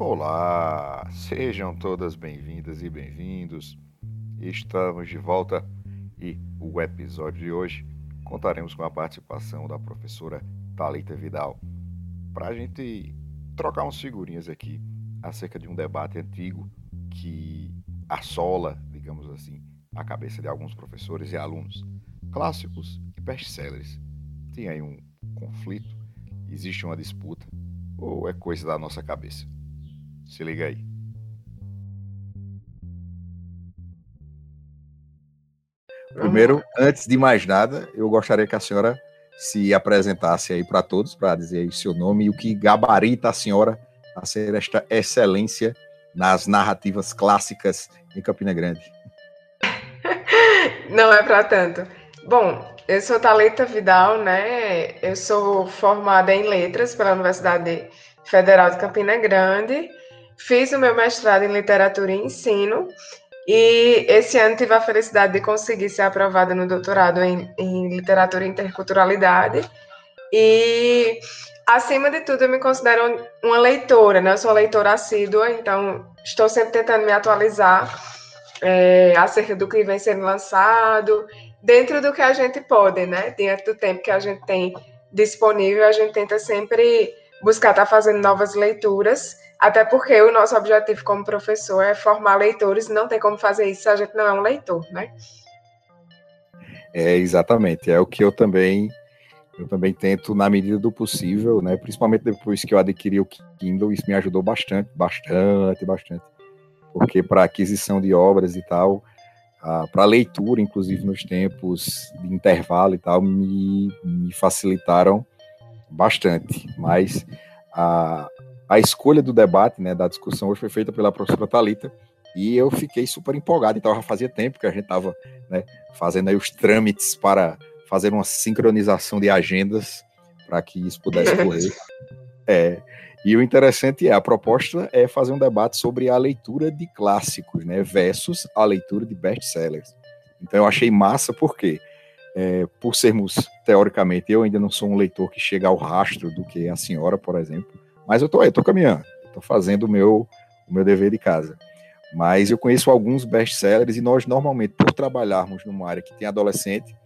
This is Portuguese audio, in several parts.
Olá, sejam todas bem-vindas e bem-vindos. Estamos de volta e o episódio de hoje contaremos com a participação da professora Talita Vidal para a gente trocar umas figurinhas aqui acerca de um debate antigo que assola, digamos assim, a cabeça de alguns professores e alunos, clássicos e best-sellers. Tem aí um conflito, existe uma disputa ou é coisa da nossa cabeça? Se liga aí. Primeiro, antes de mais nada, eu gostaria que a senhora se apresentasse aí para todos, para dizer aí seu nome e o que gabarita a senhora a ser esta excelência nas narrativas clássicas em Campina Grande. Não é para tanto. Bom, eu sou Talita Vidal, né? Eu sou formada em letras pela Universidade Federal de Campina Grande Fiz o meu mestrado em literatura e ensino e esse ano tive a felicidade de conseguir ser aprovada no doutorado em, em literatura e interculturalidade. E, acima de tudo, eu me considero uma leitora, né? Eu sou leitora assídua, então estou sempre tentando me atualizar é, acerca do que vem sendo lançado, dentro do que a gente pode, né? Dentro do tempo que a gente tem disponível, a gente tenta sempre buscar estar fazendo novas leituras. Até porque o nosso objetivo como professor é formar leitores, não tem como fazer isso se a gente não é um leitor, né? É, exatamente. É o que eu também eu também tento na medida do possível, né? Principalmente depois que eu adquiri o Kindle, isso me ajudou bastante, bastante, bastante. Porque para aquisição de obras e tal, para leitura, inclusive nos tempos de intervalo e tal, me, me facilitaram bastante. Mas a, a escolha do debate, né, da discussão hoje foi feita pela professora Talita e eu fiquei super empolgado. Então já fazia tempo que a gente estava né, fazendo aí os trâmites para fazer uma sincronização de agendas para que isso pudesse correr. É, e o interessante é, a proposta é fazer um debate sobre a leitura de clássicos, né, versus a leitura de best-sellers. Então eu achei massa porque, é, por sermos, teoricamente, eu ainda não sou um leitor que chega ao rastro do que a senhora, por exemplo, mas eu tô aí, tô caminhando, tô fazendo o meu, o meu dever de casa. Mas eu conheço alguns best-sellers e nós normalmente, por trabalharmos numa área que tem adolescente,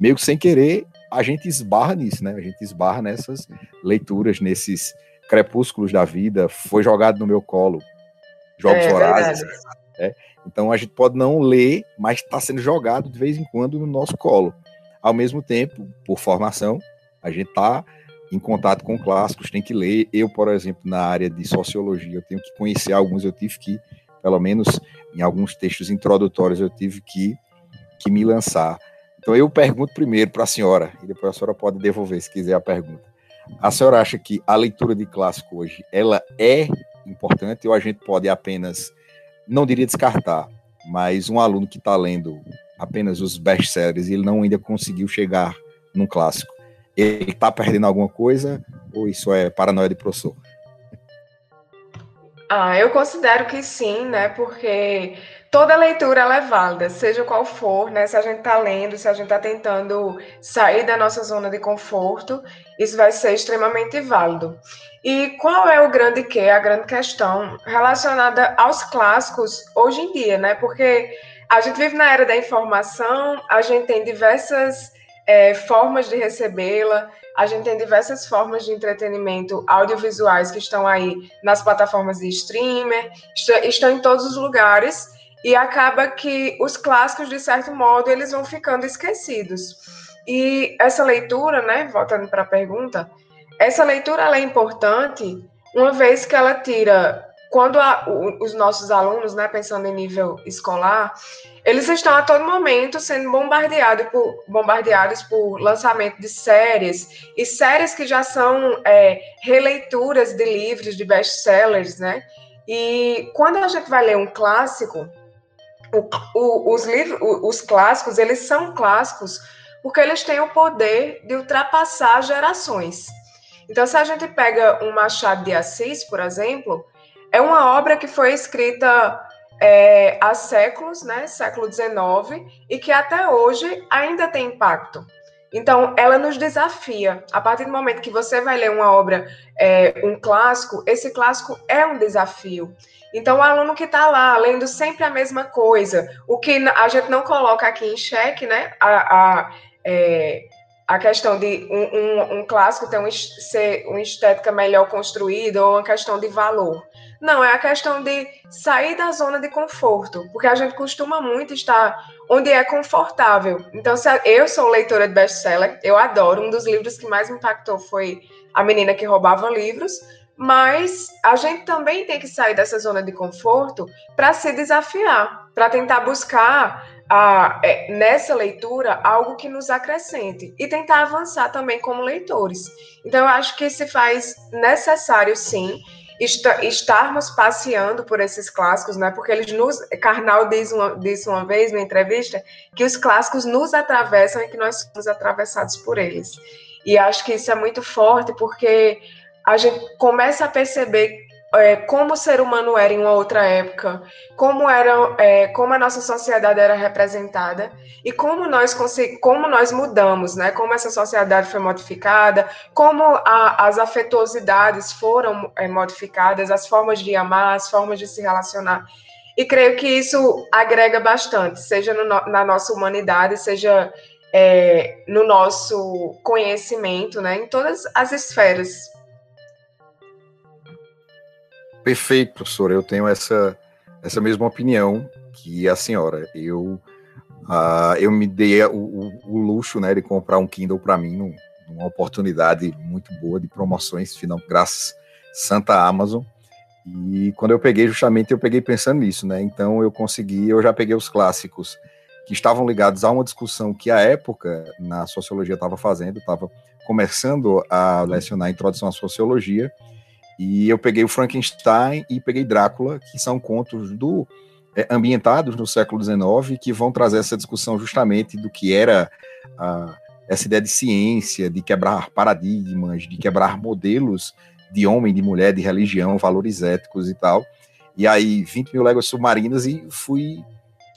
meio que sem querer, a gente esbarra nisso, né? A gente esbarra nessas leituras, nesses crepúsculos da vida, foi jogado no meu colo, jogos é, horazes. É. Então a gente pode não ler, mas está sendo jogado de vez em quando no nosso colo. Ao mesmo tempo, por formação, a gente está em contato com clássicos, tem que ler. Eu, por exemplo, na área de sociologia, eu tenho que conhecer alguns, eu tive que, pelo menos em alguns textos introdutórios, eu tive que, que me lançar. Então eu pergunto primeiro para a senhora, e depois a senhora pode devolver se quiser a pergunta. A senhora acha que a leitura de clássico hoje, ela é importante ou a gente pode apenas, não diria descartar, mas um aluno que está lendo apenas os best-sellers e ele não ainda conseguiu chegar num clássico, ele está perdendo alguma coisa ou isso é paranoia de professor? Ah, eu considero que sim, né? Porque toda leitura é válida, seja qual for, né? Se a gente está lendo, se a gente está tentando sair da nossa zona de conforto, isso vai ser extremamente válido. E qual é o grande que, a grande questão relacionada aos clássicos hoje em dia, né? Porque a gente vive na era da informação, a gente tem diversas é, formas de recebê-la. A gente tem diversas formas de entretenimento audiovisuais que estão aí nas plataformas de streamer, estão em todos os lugares, e acaba que os clássicos, de certo modo, eles vão ficando esquecidos. E essa leitura, né, voltando para a pergunta, essa leitura é importante uma vez que ela tira quando a, o, os nossos alunos, né, pensando em nível escolar, eles estão a todo momento sendo bombardeados por, bombardeados por lançamento de séries, e séries que já são é, releituras de livros, de best-sellers, né? E quando a gente vai ler um clássico, o, o, os livros, os clássicos, eles são clássicos porque eles têm o poder de ultrapassar gerações. Então, se a gente pega um Machado de Assis, por exemplo, é uma obra que foi escrita é, há séculos, né, século XIX, e que até hoje ainda tem impacto. Então, ela nos desafia. A partir do momento que você vai ler uma obra, é, um clássico, esse clássico é um desafio. Então, o aluno que está lá lendo sempre a mesma coisa, o que a gente não coloca aqui em xeque, né? A, a, é, a questão de um, um, um clássico ter um, ser uma estética melhor construída ou uma questão de valor. Não, é a questão de sair da zona de conforto, porque a gente costuma muito estar onde é confortável. Então, eu sou leitora de best-seller, eu adoro. Um dos livros que mais me impactou foi A Menina que Roubava Livros, mas a gente também tem que sair dessa zona de conforto para se desafiar, para tentar buscar a, é, nessa leitura algo que nos acrescente e tentar avançar também como leitores. Então, eu acho que se faz necessário, sim, estarmos passeando por esses clássicos, né? Porque eles nos. Karnal diz uma, disse uma vez na entrevista que os clássicos nos atravessam e que nós somos atravessados por eles. E acho que isso é muito forte porque a gente começa a perceber é, como o ser humano era em uma outra época, como era, é, como a nossa sociedade era representada e como nós como nós mudamos, né? Como essa sociedade foi modificada, como a, as afetuosidades foram é, modificadas, as formas de amar, as formas de se relacionar. E creio que isso agrega bastante, seja no, na nossa humanidade, seja é, no nosso conhecimento, né? Em todas as esferas. Perfeito, professor. Eu tenho essa, essa mesma opinião que a senhora. Eu, uh, eu me dei o, o, o, luxo né, de comprar um Kindle para mim, num, numa oportunidade muito boa de promoções, final, graças Santa Amazon. E quando eu peguei, justamente, eu peguei pensando nisso, né? Então eu consegui, eu já peguei os clássicos que estavam ligados a uma discussão que a época na sociologia estava fazendo, estava começando a lecionar a introdução à sociologia, e eu peguei o Frankenstein e peguei Drácula, que são contos do é, ambientados no século XIX, que vão trazer essa discussão justamente do que era essa ideia de ciência, de quebrar paradigmas, de quebrar modelos de homem, de mulher, de religião, valores éticos e tal. E aí, 20 mil léguas submarinas e fui,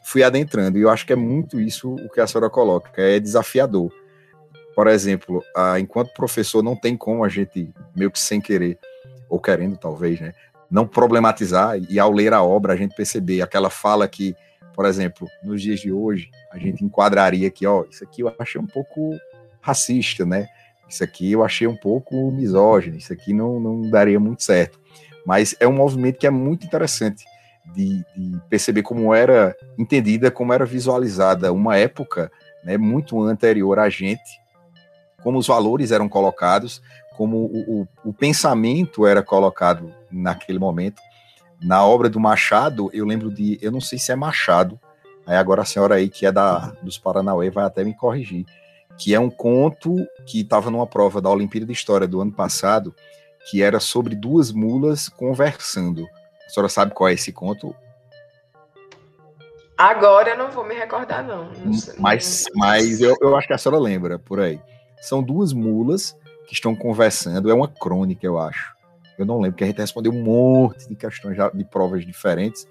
fui adentrando. E eu acho que é muito isso o que a senhora coloca, é desafiador. Por exemplo, enquanto professor, não tem como a gente, meio que sem querer, ou querendo talvez, né, não problematizar e ao ler a obra a gente perceber aquela fala que, por exemplo, nos dias de hoje, a gente enquadraria que, ó, isso aqui eu achei um pouco racista, né? Isso aqui eu achei um pouco misógino, isso aqui não, não daria muito certo. Mas é um movimento que é muito interessante de, de perceber como era entendida, como era visualizada uma época né, muito anterior a gente, como os valores eram colocados, como o, o, o, pensamento era colocado naquele momento. Na obra do Machado, eu lembro de, eu não sei se é Machado, aí agora a senhora aí que é da dos Paranauê vai até me corrigir, que é um conto que estava numa prova da Olimpíada de História do ano passado, que era sobre duas mulas conversando. A senhora sabe qual é esse conto? Agora eu não vou me recordar, não. não mas mas eu, eu acho que a senhora lembra por aí. São duas mulas que estão conversando. É uma crônica, eu acho. Eu não lembro, porque a gente respondeu um monte de questões de provas diferentes.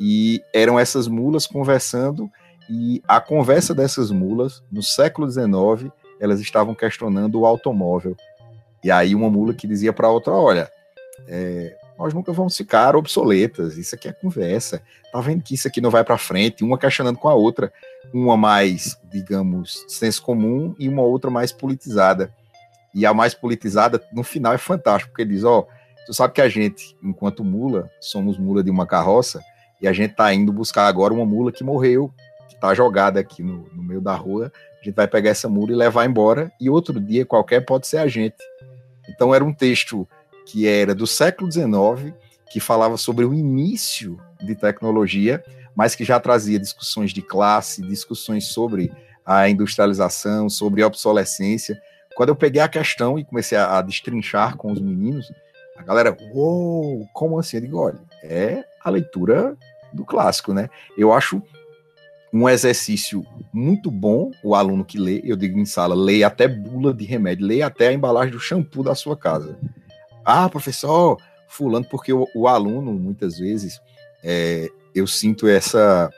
E eram essas mulas conversando, e a conversa dessas mulas, no século XIX, elas estavam questionando o automóvel. E aí uma mula que dizia para outra, olha, é, nós nunca vamos ficar obsoletas, isso aqui é conversa. Tá vendo que isso aqui não vai para frente, uma questionando com a outra, uma mais, digamos, senso comum e uma outra mais politizada e a mais politizada, no final é fantástico, porque ele diz, ó, oh, tu sabe que a gente, enquanto mula, somos mula de uma carroça, e a gente tá indo buscar agora uma mula que morreu, que tá jogada aqui no, no meio da rua, a gente vai pegar essa mula e levar embora, e outro dia qualquer pode ser a gente. Então era um texto que era do século XIX, que falava sobre o início de tecnologia, mas que já trazia discussões de classe, discussões sobre a industrialização, sobre a obsolescência, quando eu peguei a questão e comecei a, a destrinchar com os meninos, a galera, uou, como assim? Eu digo, olha, é a leitura do clássico, né? Eu acho um exercício muito bom o aluno que lê, eu digo em sala, lê até bula de remédio, lê até a embalagem do shampoo da sua casa. Ah, professor, fulano, porque o, o aluno, muitas vezes, é, eu sinto essa,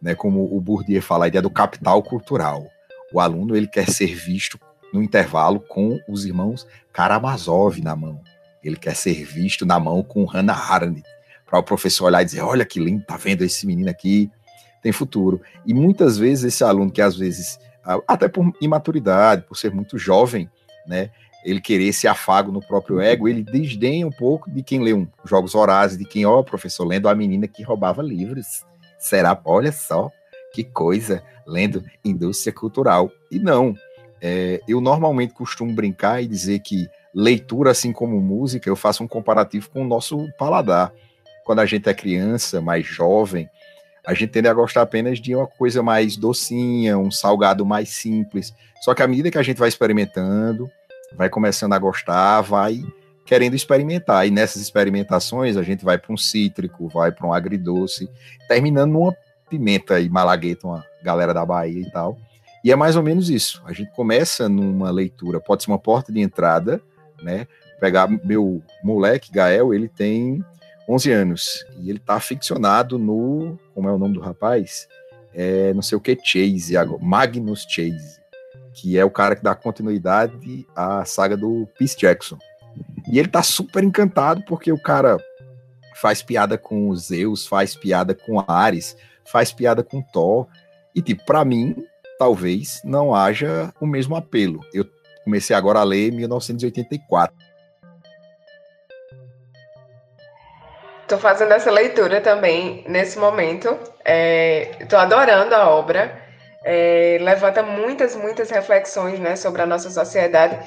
né, como o Bourdieu fala, a ideia do capital cultural o aluno ele quer ser visto no intervalo com os irmãos Karamazov na mão. Ele quer ser visto na mão com Hannah Arendt, para o professor olhar e dizer: olha que lindo, tá vendo esse menino aqui, tem futuro. E muitas vezes esse aluno que às vezes, até por imaturidade, por ser muito jovem, né, ele querer esse afago no próprio ego, ele desdenha um pouco de quem lê um Jogos Horazes, de quem, ó, professor, lendo a menina que roubava livros. Será? Olha só, que coisa, lendo indústria cultural. E não, é, eu normalmente costumo brincar e dizer que leitura, assim como música, eu faço um comparativo com o nosso paladar. Quando a gente é criança, mais jovem, a gente tende a gostar apenas de uma coisa mais docinha, um salgado mais simples. Só que à medida que a gente vai experimentando, vai começando a gostar, vai querendo experimentar. E nessas experimentações a gente vai para um cítrico, vai para um agridoce, terminando numa pimenta e malagueta, uma galera da Bahia e tal. E é mais ou menos isso. A gente começa numa leitura, pode ser uma porta de entrada, né? Pegar meu moleque, Gael, ele tem 11 anos e ele tá aficionado no, como é o nome do rapaz? É, não sei o que, Chase, Magnus Chase que é o cara que dá continuidade à saga do Peace Jackson. E ele tá super encantado porque o cara faz piada com Zeus, faz piada com Ares, faz piada com Thor. E, tipo, pra mim, talvez não haja o mesmo apelo. Eu comecei agora a ler 1984. Estou fazendo essa leitura também nesse momento. Estou é, adorando a obra é, levanta muitas, muitas reflexões né, sobre a nossa sociedade.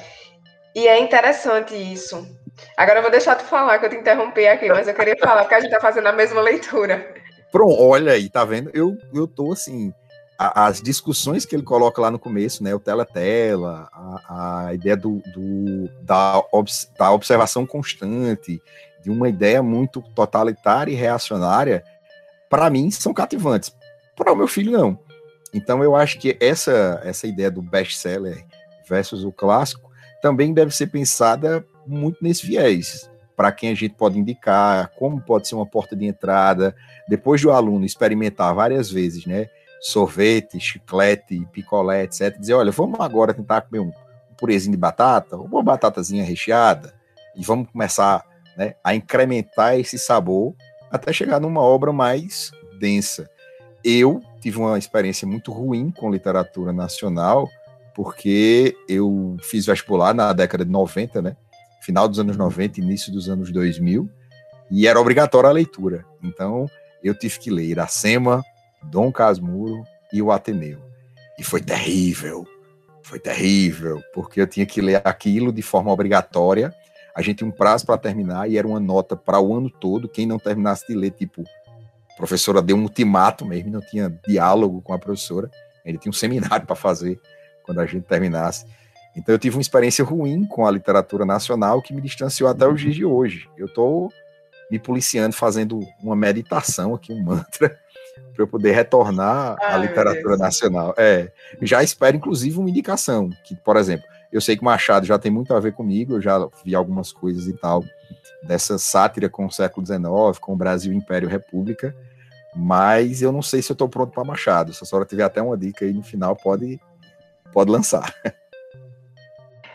E é interessante isso. Agora eu vou deixar tu falar, que eu te interrompi aqui, mas eu queria falar que a gente está fazendo a mesma leitura. Pronto, olha aí, tá vendo? Eu, eu tô assim. A, as discussões que ele coloca lá no começo, né? O tela-tela, a, a, ideia do, do da, da observação constante, de uma ideia muito totalitária e reacionária, para mim são cativantes. Para o meu filho, não. Então eu acho que essa, essa ideia do best-seller versus o clássico também deve ser pensada muito nesse viés, para quem a gente pode indicar, como pode ser uma porta de entrada, depois do aluno experimentar várias vezes, né, sorvete, chiclete, picolé, etc, dizer, olha, vamos agora tentar comer um, purezinho de batata, uma batatazinha recheada, e vamos começar né, a incrementar esse sabor até chegar numa obra mais densa. Eu tive uma experiência muito ruim com literatura nacional, porque eu fiz vestibular na década de 90, né? Final dos anos 90, início dos anos 2000, e era obrigatória a leitura. Então, eu tive que ler Iracema, Dom Casmurro e o Ateneu. E foi terrível, foi terrível, porque eu tinha que ler aquilo de forma obrigatória. A gente tinha um prazo para terminar e era uma nota para o ano todo. Quem não terminasse de ler, tipo, professora deu um ultimato mesmo, não tinha diálogo com a professora. Ele tinha um seminário para fazer quando a gente terminasse. Então eu tive uma experiência ruim com a literatura nacional que me distanciou até os dias de hoje. Eu estou me policiando, fazendo uma meditação aqui, um mantra, para eu poder retornar Ai, à literatura nacional. É, já espero, inclusive, uma indicação, que, por exemplo, eu sei que Machado já tem muito a ver comigo, eu já vi algumas coisas e tal, dessa sátira com o século XIX, com o Brasil Império República, mas eu não sei se eu estou pronto para Machado. Se a senhora tiver até uma dica aí no final, pode, pode lançar.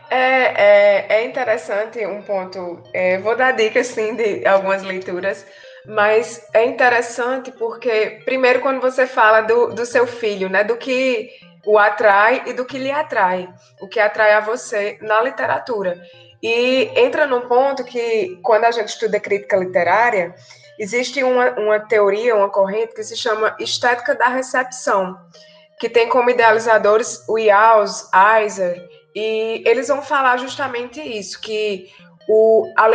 É, é, é interessante um ponto. É, vou dar dicas sim de algumas leituras, mas é interessante porque, primeiro, quando você fala do, do seu filho, né, do que o atrai e do que lhe atrai, o que atrai a você na literatura. E entra num ponto que, quando a gente estuda crítica literária, Existe uma, uma teoria, uma corrente que se chama estética da recepção, que tem como idealizadores o Yaus, Eiser, e eles vão falar justamente isso, que o, a,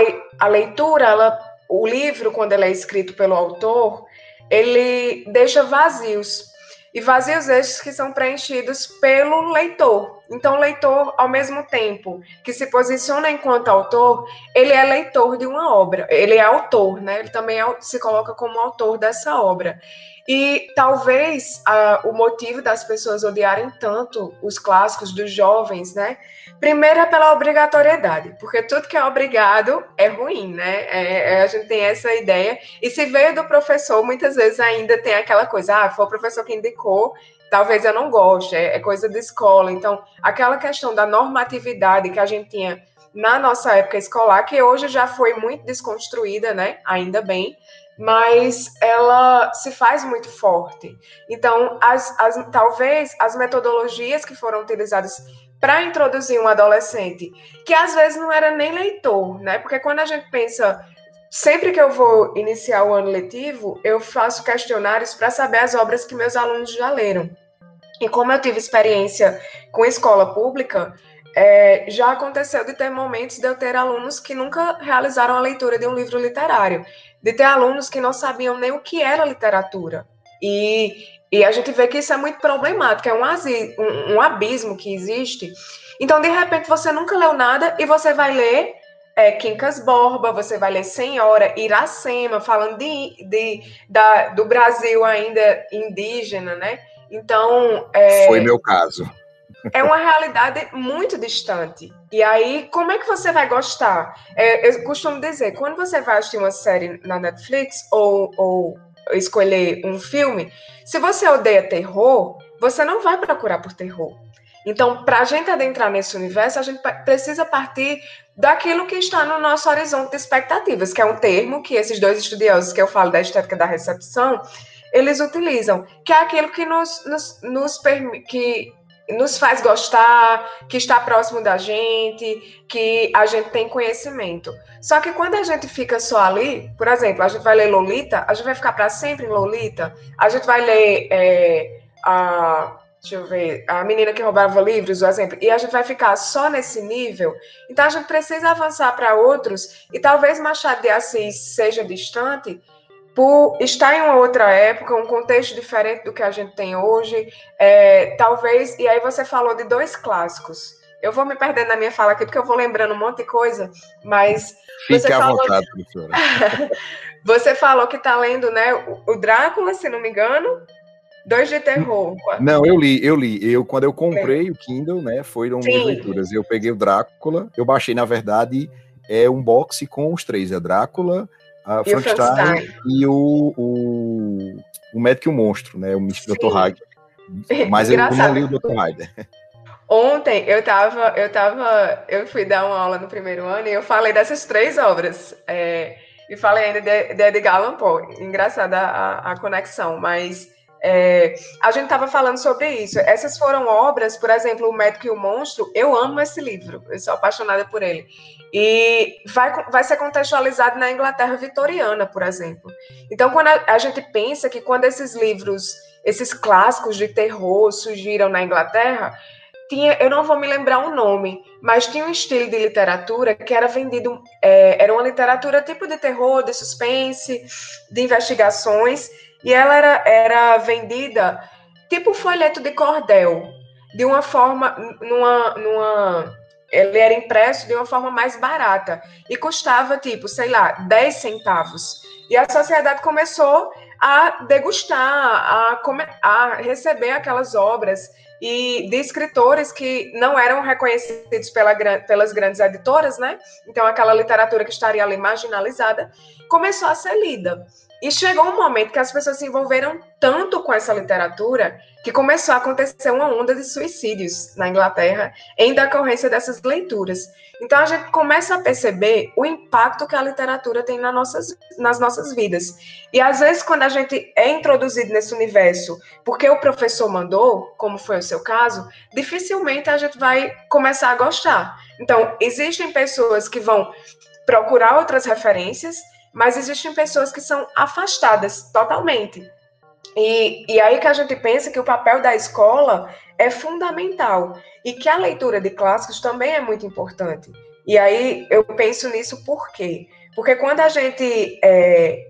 a leitura, ela, o livro, quando ele é escrito pelo autor, ele deixa vazios e vazios estes que são preenchidos pelo leitor. Então, o leitor, ao mesmo tempo que se posiciona enquanto autor, ele é leitor de uma obra, ele é autor, né? Ele também é, se coloca como autor dessa obra. E talvez uh, o motivo das pessoas odiarem tanto os clássicos dos jovens, né? Primeiro é pela obrigatoriedade, porque tudo que é obrigado é ruim, né? É, é, a gente tem essa ideia. E se veio do professor, muitas vezes ainda tem aquela coisa, ah, foi o professor que indicou, talvez eu não goste, é, é coisa de escola. Então, aquela questão da normatividade que a gente tinha na nossa época escolar, que hoje já foi muito desconstruída, né? Ainda bem, mas ela se faz muito forte. Então, as, as, talvez as metodologias que foram utilizadas para introduzir um adolescente, que às vezes não era nem leitor, né? Porque quando a gente pensa, sempre que eu vou iniciar o ano letivo, eu faço questionários para saber as obras que meus alunos já leram. E como eu tive experiência com escola pública, é, já aconteceu de ter momentos de eu ter alunos que nunca realizaram a leitura de um livro literário de ter alunos que não sabiam nem o que era literatura. E, e a gente vê que isso é muito problemático, é um, um, um abismo que existe. Então, de repente, você nunca leu nada e você vai ler é, Quincas Borba, você vai ler Senhora, Iracema, falando de, de, da, do Brasil ainda indígena, né? Então. É, Foi meu caso é uma realidade muito distante. E aí, como é que você vai gostar? É, eu costumo dizer, quando você vai assistir uma série na Netflix ou, ou escolher um filme, se você odeia terror, você não vai procurar por terror. Então, para a gente adentrar nesse universo, a gente precisa partir daquilo que está no nosso horizonte de expectativas, que é um termo que esses dois estudiosos que eu falo da estética da recepção, eles utilizam, que é aquilo que nos, nos, nos permite, que nos faz gostar, que está próximo da gente, que a gente tem conhecimento. Só que quando a gente fica só ali, por exemplo, a gente vai ler Lolita, a gente vai ficar para sempre em Lolita, a gente vai ler é, a, deixa eu ver, a menina que roubava livros, o exemplo, e a gente vai ficar só nesse nível. Então a gente precisa avançar para outros e talvez Machado de Assis seja distante, por estar em uma outra época, um contexto diferente do que a gente tem hoje, é, talvez, e aí você falou de dois clássicos. Eu vou me perdendo na minha fala aqui, porque eu vou lembrando um monte de coisa, mas. Fique você à falou... vontade, professora. você falou que está lendo, né, o Drácula, se não me engano, dois de terror. Não, eu li, eu li. Eu, quando eu comprei é. o Kindle, né, foram minhas leituras. Eu peguei o Drácula, eu baixei, na verdade, é um box com os três, é Drácula, a e Frankenstein e o, o, o Médico e o Monstro, né? O Mr. Dr. Hyde. Mas eu não li o Dr. Hyde. Ontem eu tava, eu tava, eu fui dar uma aula no primeiro ano e eu falei dessas três obras. É, e falei ainda de, de Edgar Allan Poe. Engraçada a, a conexão, mas é, a gente estava falando sobre isso. Essas foram obras, por exemplo, O Médico e o Monstro. Eu amo esse livro, eu sou apaixonada por ele. E vai, vai ser contextualizado na Inglaterra vitoriana, por exemplo. Então, quando a, a gente pensa que quando esses livros, esses clássicos de terror surgiram na Inglaterra, tinha, eu não vou me lembrar o nome, mas tinha um estilo de literatura que era vendido, é, era uma literatura tipo de terror, de suspense, de investigações, e ela era, era vendida tipo folheto de cordel, de uma forma, numa, numa, ele era impresso de uma forma mais barata e custava tipo, sei lá, 10 centavos. E a sociedade começou a degustar, a, a receber aquelas obras e de escritores que não eram reconhecidos pela, pelas grandes editoras, né? Então aquela literatura que estaria ali marginalizada começou a ser lida. E chegou um momento que as pessoas se envolveram tanto com essa literatura que começou a acontecer uma onda de suicídios na Inglaterra em decorrência dessas leituras. Então a gente começa a perceber o impacto que a literatura tem nas nossas, nas nossas vidas. E às vezes, quando a gente é introduzido nesse universo porque o professor mandou, como foi o seu caso, dificilmente a gente vai começar a gostar. Então, existem pessoas que vão procurar outras referências mas existem pessoas que são afastadas totalmente. E, e aí que a gente pensa que o papel da escola é fundamental e que a leitura de clássicos também é muito importante. E aí eu penso nisso por quê? Porque quando a gente. É,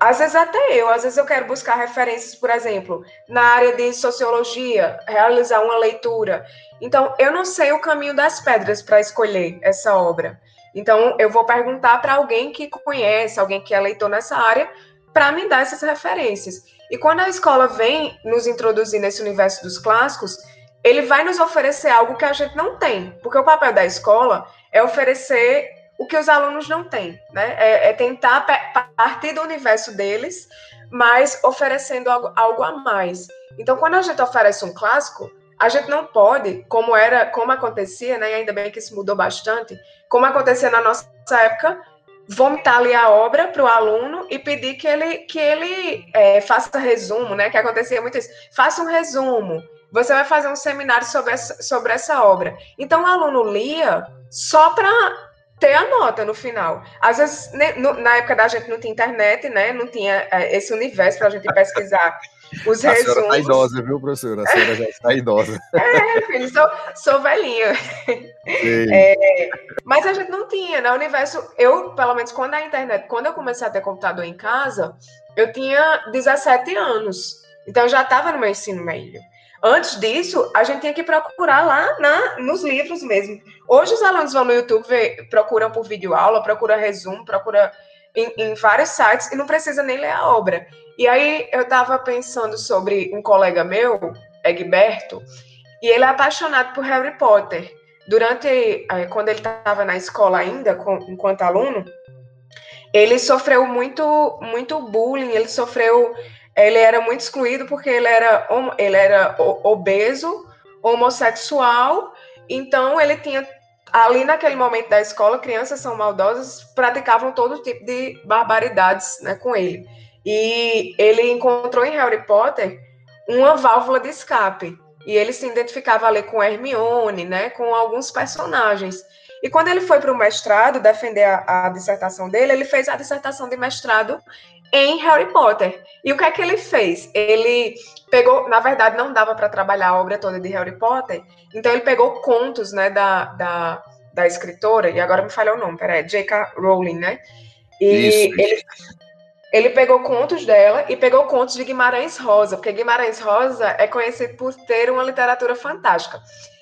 às vezes até eu, às vezes eu quero buscar referências, por exemplo, na área de sociologia, realizar uma leitura. Então, eu não sei o caminho das pedras para escolher essa obra. Então, eu vou perguntar para alguém que conhece, alguém que é leitor nessa área, para me dar essas referências. E quando a escola vem nos introduzir nesse universo dos clássicos, ele vai nos oferecer algo que a gente não tem, porque o papel da escola é oferecer o que os alunos não têm, né? É, é tentar partir do universo deles, mas oferecendo algo, algo a mais. Então, quando a gente oferece um clássico, a gente não pode, como era, como acontecia, né? E ainda bem que isso mudou bastante, como acontecia na nossa época, vomitar ali a obra para o aluno e pedir que ele que ele é, faça resumo, né? Que acontecia muito isso. Faça um resumo. Você vai fazer um seminário sobre essa, sobre essa obra. Então o aluno lia só para ter a nota no final. Às vezes, né, na época da gente não tinha internet, né? Não tinha é, esse universo para a gente pesquisar os a resumos. A senhora está idosa, viu, professora? A senhora já está idosa. É, filho, sou, sou velhinha. É, mas a gente não tinha, né? O universo, eu, pelo menos, quando a internet, quando eu comecei a ter computador em casa, eu tinha 17 anos. Então, eu já estava no meu ensino médio. Antes disso, a gente tinha que procurar lá na, nos livros mesmo. Hoje os alunos vão no YouTube, ver, procuram por vídeo aula, procuram resumo, procuram em, em, vários sites e não precisa nem ler a obra. E aí eu estava pensando sobre um colega meu, Egberto, e ele é apaixonado por Harry Potter. Durante, eh, quando ele estava na escola ainda, com, enquanto aluno, ele sofreu muito, muito bullying, ele sofreu ele era muito excluído porque ele era, ele era obeso, homossexual, então ele tinha ali naquele momento da escola, crianças são maldosas, praticavam todo tipo de barbaridades né, com ele. E ele encontrou em Harry Potter uma válvula de escape. E ele se identificava ali com Hermione, né, com alguns personagens. E quando ele foi para o mestrado defender a, a, dissertação dele, ele fez a dissertação de mestrado em Harry Potter. E o que é que ele fez? Ele pegou, na verdade, não dava para trabalhar a obra toda de Harry Potter, então ele pegou contos, né, da, da, da escritora, e agora me falhou o nome, peraí, J.K. Rowling, né? E Isso. ele ele pegou contos dela e pegou contos de Guimarães Rosa, porque Guimarães Rosa é conhecido por ter uma literatura fantástica.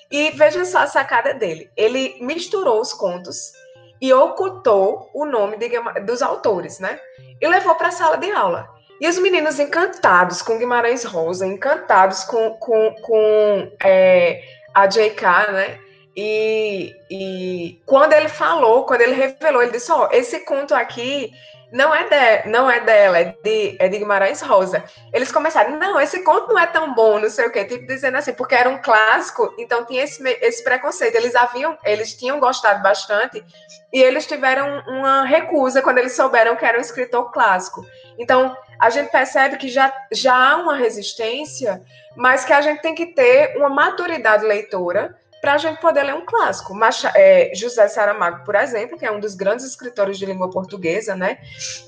E veja só a sacada dele. Ele misturou os contos e ocultou o nome de, dos autores, né? E levou para a sala de aula. E os meninos encantados com Guimarães Rosa, encantados com, com, com é, a J.K., né? E, e quando ele falou, quando ele revelou, ele disse: Ó, oh, esse conto aqui não é, de, não é dela, é de, é de Guimarães Rosa. Eles começaram, não, esse conto não é tão bom, não sei o quê, tipo dizendo assim, porque era um clássico, então tinha esse, esse preconceito. Eles haviam, eles tinham gostado bastante e eles tiveram uma recusa quando eles souberam que era um escritor clássico. Então, a gente percebe que já, já há uma resistência, mas que a gente tem que ter uma maturidade leitora para a gente poder ler um clássico. é, José Saramago, por exemplo, que é um dos grandes escritores de língua portuguesa, né?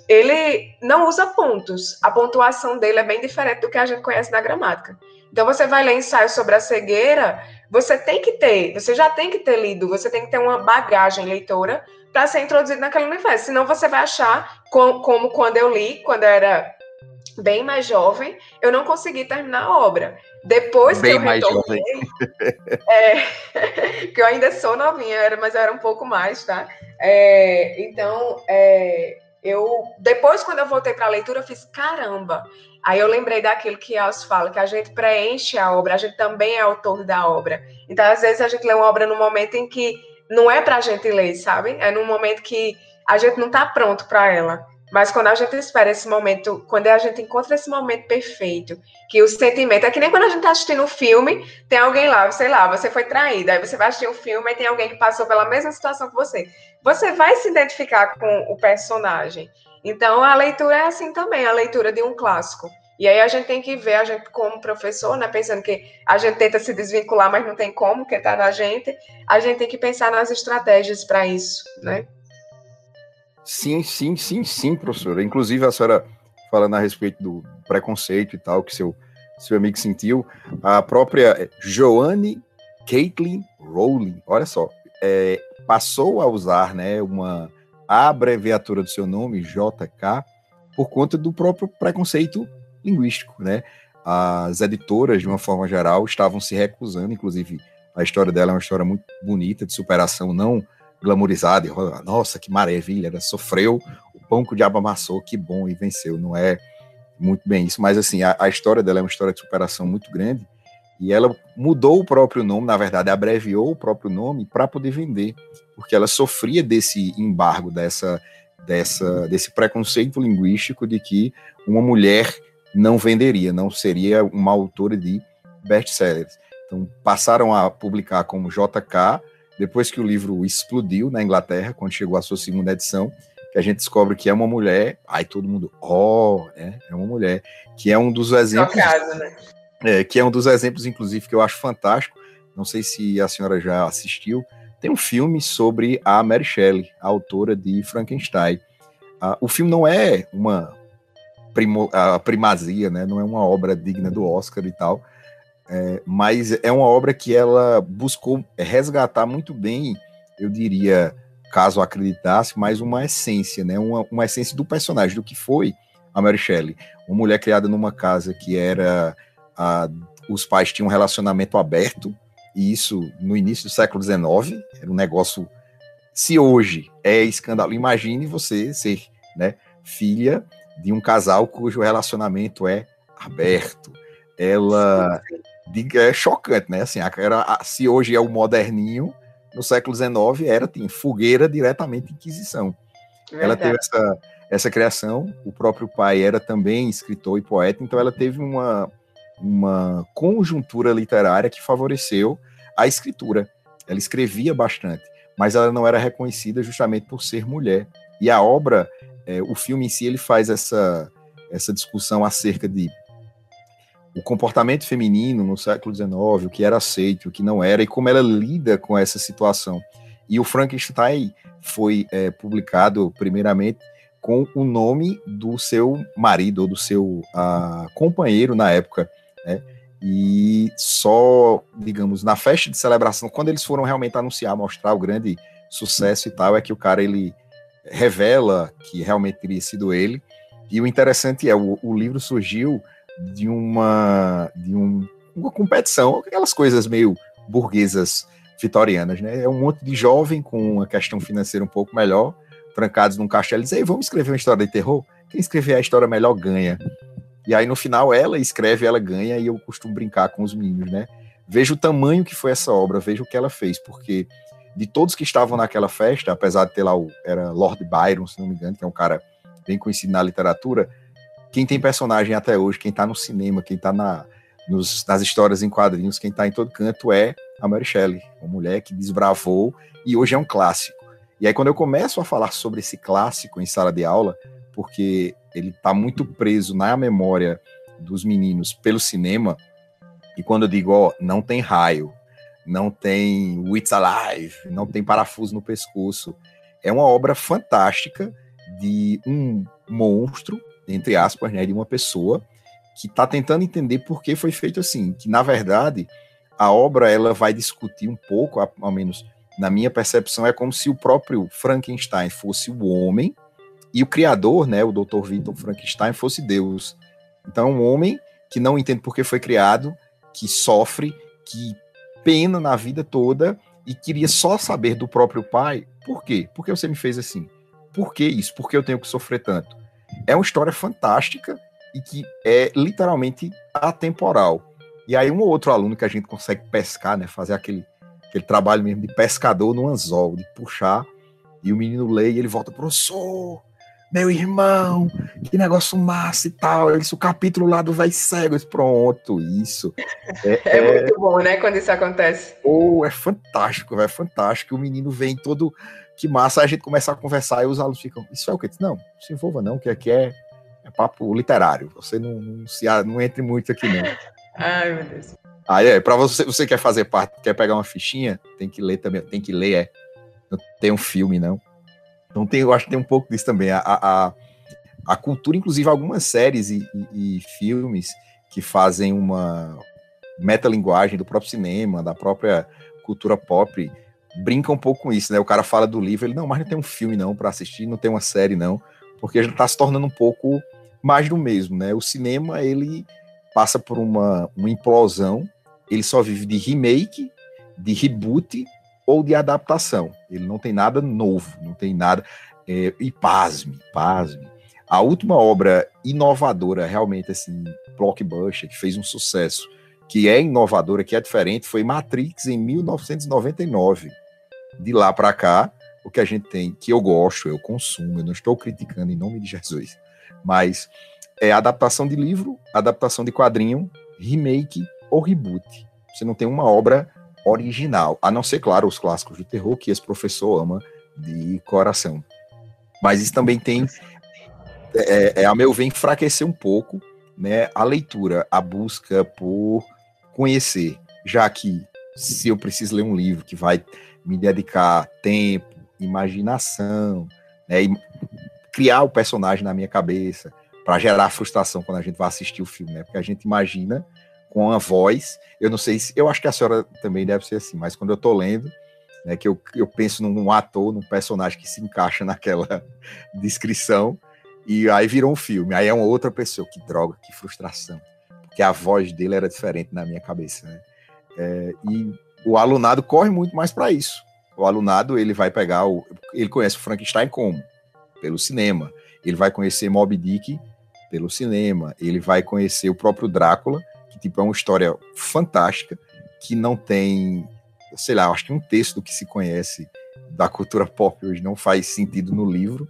Ele não usa pontos. A pontuação dele é bem diferente do que a gente conhece na gramática. Então, você vai ler ensaio sobre a cegueira, você tem que ter, você já tem que ter lido, você tem que ter uma bagagem leitora para ser introduzido naquele universo. Senão, você vai achar, como, como quando eu li, quando eu era bem mais jovem, eu não consegui terminar a obra. Depois Bem que eu mais retornei, é, que eu ainda sou novinha, mas eu era um pouco mais, tá? É, então, é, eu depois quando eu voltei para a leitura, eu fiz caramba. Aí eu lembrei daquilo que Alce fala, que a gente preenche a obra, a gente também é autor da obra. Então, às vezes a gente lê uma obra no momento em que não é para a gente ler, sabe? É num momento que a gente não está pronto para ela. Mas quando a gente espera esse momento, quando a gente encontra esse momento perfeito, que o sentimento é que nem quando a gente está assistindo um filme, tem alguém lá, sei lá, você foi traída, aí você vai assistir um filme e tem alguém que passou pela mesma situação que você. Você vai se identificar com o personagem. Então a leitura é assim também, a leitura de um clássico. E aí a gente tem que ver, a gente como professor, né, pensando que a gente tenta se desvincular, mas não tem como, que está na gente, a gente tem que pensar nas estratégias para isso, né? Sim, sim, sim, sim, professora. Inclusive, a senhora falando a respeito do preconceito e tal, que seu, seu amigo sentiu, a própria Joanne Caitlin Rowling, olha só, é, passou a usar né, uma abreviatura do seu nome, JK, por conta do próprio preconceito linguístico, né? As editoras, de uma forma geral, estavam se recusando, inclusive a história dela é uma história muito bonita, de superação, não glamorizada, e, nossa, que maravilha, ela sofreu, o pão que o diabo amassou, que bom, e venceu, não é muito bem isso, mas assim, a, a história dela é uma história de superação muito grande, E ela mudou o próprio nome, na verdade, abreviou o próprio nome para poder vender, porque ela sofria desse embargo, dessa, dessa, desse preconceito linguístico de que uma mulher não venderia, não seria uma autora de best-sellers. Então, passaram a publicar como JK, depois que o livro explodiu na Inglaterra, quando chegou a sua segunda edição, que a gente descobre que é uma mulher, aí todo mundo, ó, oh, é, é uma mulher, que é um dos exemplos. Caso, né? é, que é um dos exemplos, inclusive, que eu acho fantástico. Não sei se a senhora já assistiu. Tem um filme sobre a Mary Shelley, a autora de Frankenstein. Ah, o filme não é uma primo, a primazia, né? Não é uma obra digna do Oscar e tal. É, mas é uma obra que ela buscou resgatar muito bem, eu diria, caso acreditasse, mais uma essência, né? Uma, uma essência do personagem, do que foi a Mary Shelley. Uma mulher criada numa casa que era a, os pais tinham um relacionamento aberto, e isso no início do século XIX, era um negócio. Se hoje é escândalo, imagine você ser né, filha de um casal cujo relacionamento é aberto. Ela é chocante, né? Assim, era, se hoje é o moderninho, no século XIX era tem fogueira diretamente Inquisição. Verdade. Ela teve essa, essa criação, o próprio pai era também escritor e poeta, então ela teve uma, uma conjuntura literária que favoreceu a escritura. Ela escrevia bastante, mas ela não era reconhecida justamente por ser mulher. E a obra, é, o filme em si, ele faz essa, essa discussão acerca de o comportamento feminino no século XIX, o que era aceito, o que não era, e como ela lida com essa situação. E o Frankenstein foi é, publicado, primeiramente, com o nome do seu marido, ou do seu companheiro na época, né? E só, digamos, na festa de celebração, quando eles foram realmente anunciar, mostrar o grande sucesso e tal, é que o cara ele revela que realmente teria sido ele. E o interessante é, o, o livro surgiu de uma de um, uma competição, aquelas coisas meio burguesas vitorianas, né? É um monte de jovem com uma questão financeira um pouco melhor, trancados num castelo, dizem, vamos escrever uma história de terror? Quem escrever a história melhor ganha. E aí no final ela escreve, ela ganha e eu costumo brincar com os meninos, né? Veja o tamanho que foi essa obra, veja o que ela fez, porque de todos que estavam naquela festa, apesar de ter lá o era Lord Byron, se não me engano, que é um cara bem conhecido na literatura, quem tem personagem até hoje, quem tá no cinema, quem tá na, nos, nas histórias em quadrinhos, quem tá em todo canto é a Mary Shelley, uma mulher que desbravou e hoje é um clássico. E aí quando eu começo a falar sobre esse clássico em sala de aula, porque ele está muito preso na memória dos meninos pelo cinema. E quando eu digo, ó, não tem raio, não tem Wits Alive, não tem parafuso no pescoço, é uma obra fantástica de um monstro, entre aspas, né, de uma pessoa que está tentando entender por que foi feito assim, que na verdade a obra ela vai discutir um pouco, ao menos na minha percepção, é como se o próprio Frankenstein fosse o homem e o criador, né, o Dr. Victor Frankenstein, fosse Deus. Então, um homem que não entende por que foi criado, que sofre, que pena na vida toda e queria só saber do próprio pai. Por quê? Por que você me fez assim? Por que isso? Por que eu tenho que sofrer tanto? É uma história fantástica e que é literalmente atemporal. E aí um ou outro aluno que a gente consegue pescar, né, fazer aquele, aquele trabalho mesmo de pescador no anzol, de puxar, e o menino lê e ele volta, professor, meu irmão, que negócio massa e tal. Isso, o capítulo lá do Véi Cego. Pronto, isso. É, é, é, muito bom, né, quando isso acontece. Oh, é fantástico, é fantástico. O menino vem todo. Que massa, a gente começa a conversar e os alunos ficam. Isso é o que? Não, não se envolva, não, que aqui é, é papo literário. Você não, não, se, não entre muito aqui, não. Ai, meu Deus. Aí é, pra você, você quer fazer parte, quer pegar uma fichinha, tem que ler também, tem que ler, é. Não tem um filme, não. Então tem, eu acho que tem um pouco disso também. A, a, a cultura, inclusive algumas séries e, e, e, filmes que fazem uma metalinguagem do próprio cinema, da própria cultura pop, brinca um pouco com isso, né? O cara fala do livro, ele, não, mas não tem um filme não para assistir, não tem uma série não, porque já está se tornando um pouco mais do mesmo, né? O cinema, ele passa por uma, uma implosão, ele só vive de remake, de reboot ou de adaptação. Ele não tem nada novo, não tem nada. É, e pasme, pasme. A última obra inovadora, realmente assim, blockbuster, que fez um sucesso, que é inovadora, que é diferente, foi Matrix em 1999. De lá para cá, o que a gente tem, que eu gosto, eu consumo, eu não estou criticando em nome de Jesus, mas é adaptação de livro, adaptação de quadrinho, remake ou reboot. Você não tem uma obra original, a não ser, claro, os clássicos do terror que esse professor ama de coração. Mas isso também tem, é, é, a meu ver, enfraquecer um pouco né, a leitura, a busca por conhecer, já que se eu preciso ler um livro que vai me dedicar tempo, imaginação, né, e criar o personagem na minha cabeça, para gerar frustração quando a gente vai assistir o filme, né? Porque a gente imagina com a voz. Eu não sei se. Eu acho que a senhora também deve ser assim, mas quando eu estou lendo, né, que eu, eu penso num ator, num personagem que se encaixa naquela descrição, e aí virou um filme. Aí é uma outra pessoa. Que droga, que frustração. Porque a voz dele era diferente na minha cabeça. Né? É, e o alunado corre muito mais para isso. O alunado ele vai pegar o, ele conhece o Frankenstein como pelo cinema. Ele vai conhecer Moby Dick pelo cinema. Ele vai conhecer o próprio Drácula, que tipo é uma história fantástica que não tem, sei lá, acho que um texto do que se conhece da cultura pop hoje não faz sentido no livro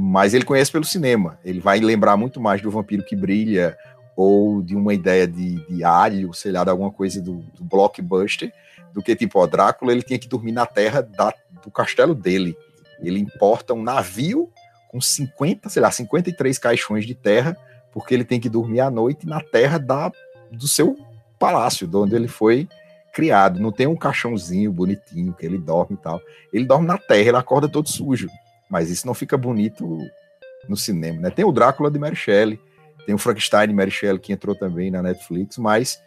mas ele conhece pelo cinema. Ele vai lembrar muito mais do Vampiro que Brilha ou de uma ideia de, de alho, sei lá, de alguma coisa do, do blockbuster, do que tipo, ó, Drácula ele tinha que dormir na terra da, do castelo dele. Ele importa um navio com 50, sei lá, 53 caixões de terra, porque ele tem que dormir à noite na terra da, do seu palácio, de onde ele foi criado. Não tem um caixãozinho bonitinho que ele dorme e tal. Ele dorme na terra, ele acorda todo sujo. Mas isso não fica bonito no cinema, né? Tem o Drácula de Mary Shelley, tem o Frankenstein Mary Shelley que entrou também na Netflix, mas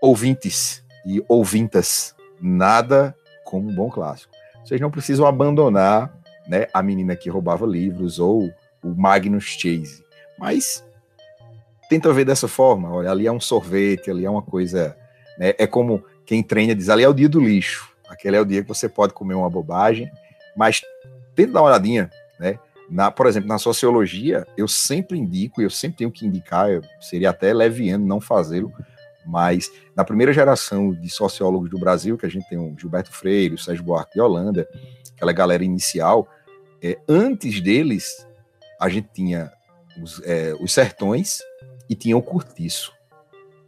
ouvintes e ouvintas, nada como um bom clássico. Vocês não precisam abandonar né, a menina que roubava livros ou o Magnus Chase, mas tenta ver dessa forma. Olha, ali é um sorvete, ali é uma coisa. Né, é como quem treina diz: ali é o dia do lixo. Aquele é o dia que você pode comer uma bobagem, mas tenta dar uma olhadinha? Na, por exemplo, na sociologia, eu sempre indico, eu sempre tenho que indicar, seria até leviano não fazê-lo, mas na primeira geração de sociólogos do Brasil, que a gente tem o Gilberto Freire, o Sérgio Buarque de Holanda, aquela galera inicial, é, antes deles, a gente tinha os, é, os sertões e tinha o cortiço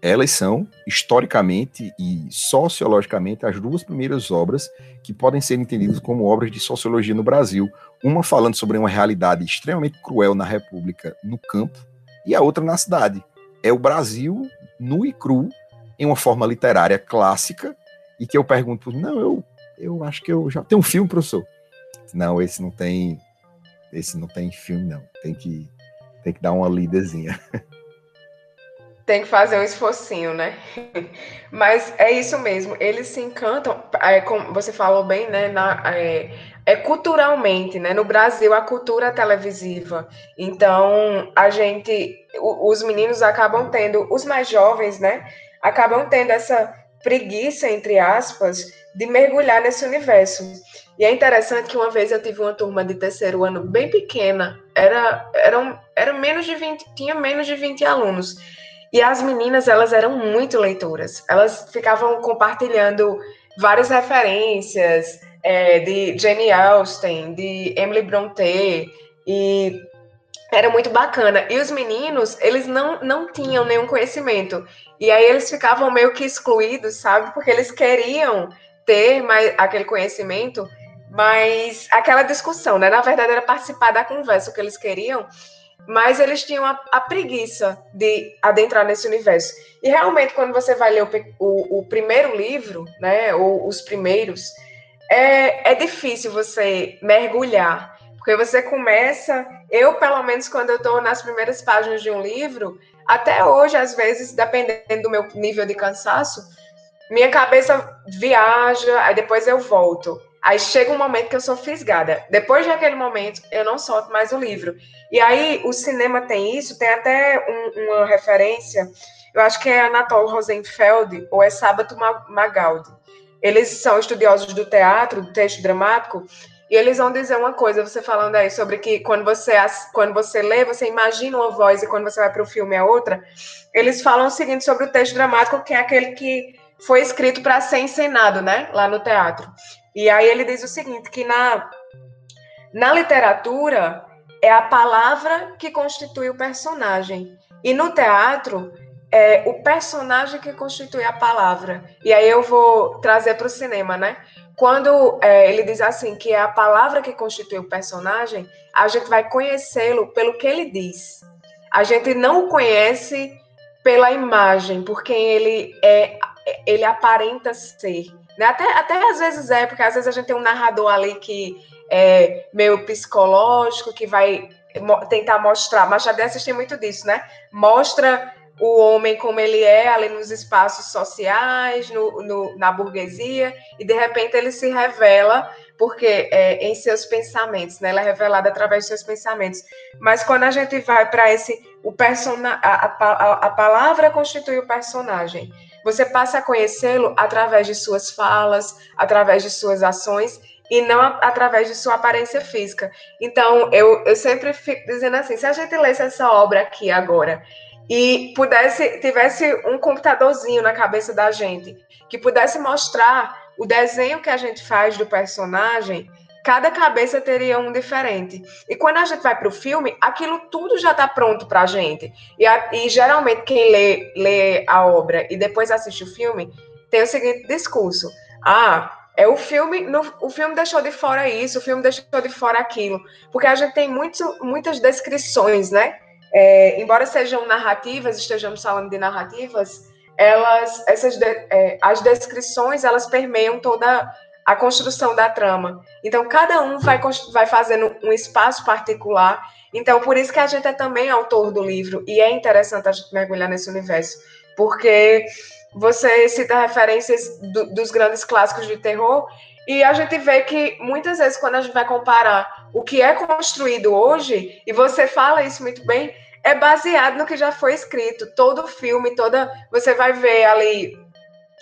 elas são, historicamente e sociologicamente, as duas primeiras obras que podem ser entendidas como obras de sociologia no Brasil. Uma falando sobre uma realidade extremamente cruel na República, no campo, e a outra na cidade. É o Brasil nu e cru, em uma forma literária clássica, e que eu pergunto, não, eu, eu acho que eu já tenho um filme, professor. Não, esse não tem, esse não tem filme, não. Tem que, tem que dar uma lidazinha. Tem que fazer um esforcinho, né? Mas é isso mesmo, eles se encantam, é, como você falou bem, né? Na, é, é, culturalmente, né? No Brasil, a cultura televisiva. Então, a gente, os meninos acabam tendo, os mais jovens, né? Acabam tendo essa preguiça, entre aspas, de mergulhar nesse universo. E é interessante que uma vez eu tive uma turma de terceiro ano bem pequena, era, eram, era menos de 20, tinha menos de 20 alunos. E as meninas, elas eram muito leitoras. Elas ficavam compartilhando várias referências é, de Jane Austen, de Emily Brontë, e era muito bacana. E os meninos, eles não, não tinham nenhum conhecimento. E aí eles ficavam meio que excluídos, sabe? Porque eles queriam ter mais aquele conhecimento, mas aquela discussão, né? Na verdade, era participar da conversa, o que eles queriam mas eles tinham a, a, preguiça de adentrar nesse universo. E realmente, quando você vai ler o, o, o primeiro livro, né, ou os primeiros, é, é difícil você mergulhar, porque você começa, eu pelo menos quando eu estou nas primeiras páginas de um livro, até hoje, às vezes, dependendo do meu nível de cansaço, minha cabeça viaja, aí depois eu volto. Aí chega um momento que eu sou fisgada. Depois daquele momento, eu não solto mais o livro. E aí o cinema tem isso, tem até um, uma referência, eu acho que é Anatole Rosenfeld ou é Sábato Magaldi. Eles são estudiosos do teatro, do texto dramático, E eles vão dizer uma coisa, você falando aí sobre que quando você, quando você lê, você imagina uma voz e quando você vai para o filme é outra. Eles falam o seguinte sobre o texto dramático, que é aquele que foi escrito para ser encenado, né, lá no teatro. E aí ele diz o seguinte, que na, na literatura é a palavra que constitui o personagem. E no teatro é o personagem que constitui a palavra. E aí eu vou trazer para o cinema, né? Quando é, ele diz assim que é a palavra que constitui o personagem, a gente vai conhecê-lo pelo que ele diz. A gente não o conhece pela imagem, por quem ele é, ele aparenta ser. Né? Até, até às vezes é, porque às vezes a gente tem um narrador ali que é meio psicológico, que vai tentar mostrar. Machado de Assis tem muito disso, né? Mostra o homem como ele é ali nos espaços sociais, no, no, na burguesia, e de repente ele se revela porque é, em seus pensamentos, né? Ela é revelada através de seus pensamentos. Mas quando a gente vai para esse, o persona, a, a, a palavra constitui o personagem. Você passa a conhecê-lo através de suas falas, através de suas ações e não através de sua aparência física. Então, eu, eu sempre fico dizendo assim, se a gente lesse essa obra aqui agora e pudesse tivesse um computadorzinho na cabeça da gente que pudesse mostrar o desenho que a gente faz do personagem, cada cabeça teria um diferente. E quando a gente vai para o filme, aquilo tudo já está pronto para a gente. E, geralmente quem lê, lê a obra e depois assiste o filme tem o seguinte discurso: ah, é o filme, no, o filme deixou de fora isso, o filme deixou de fora aquilo, porque a gente tem muito, muitas descrições, né? É, embora sejam narrativas, estejamos falando de narrativas, elas, essas, de, é, as descrições, elas permeiam toda a construção da trama. Então, cada um vai, vai fazendo um espaço particular. Então, por isso que a gente é também autor do livro, e é interessante a gente mergulhar nesse universo, porque você cita referências do, dos grandes clássicos de terror, e a gente vê que muitas vezes, quando a gente vai comparar o que é construído hoje, e você fala isso muito bem, é baseado no que já foi escrito. Todo filme, toda. Você vai ver ali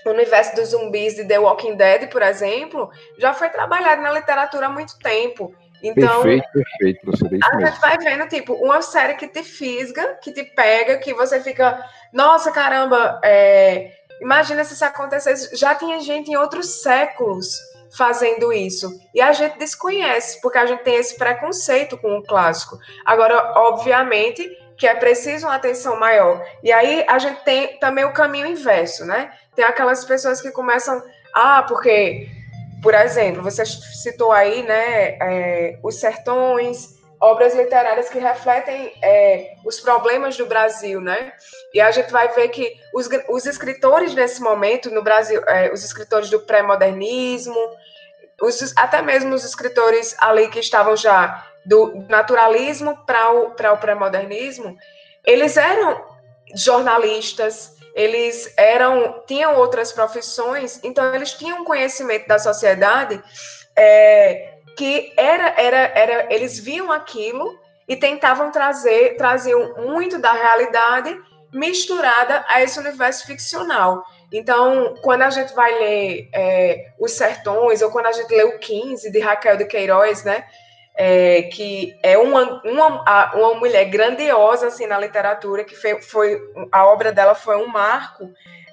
o universo dos zumbis de The Walking Dead, por exemplo, já foi trabalhado na literatura há muito tempo. Então, perfeito, perfeito, professor. A gente vai vendo, tipo, uma série que te fisga, que te pega, que você fica, nossa, caramba, é... imagina se isso acontecesse. Já tinha gente em outros séculos fazendo isso. E a gente desconhece, porque a gente tem esse preconceito com o clássico. Agora, obviamente, que é preciso uma atenção maior. E aí a gente tem também o caminho inverso, né? Tem aquelas pessoas que começam, ah, porque, por exemplo, você citou aí, né, é, os sertões, obras literárias que refletem é, os problemas do Brasil, né? E a gente vai ver que os, os escritores nesse momento no Brasil, é, os escritores do pré-modernismo, até mesmo os escritores ali que estavam já do naturalismo para o, o pré-modernismo, eles eram jornalistas, eles eram tinham outras profissões, então eles tinham conhecimento da sociedade é, que era, era, era, eles viam aquilo e tentavam trazer, traziam muito da realidade misturada a esse universo ficcional. Então, quando a gente vai ler é, Os Sertões, ou quando a gente lê o 15 de Raquel de Queiroz, né, é, que é uma, uma, uma mulher grandiosa assim na literatura, que foi, foi a obra dela foi um marco.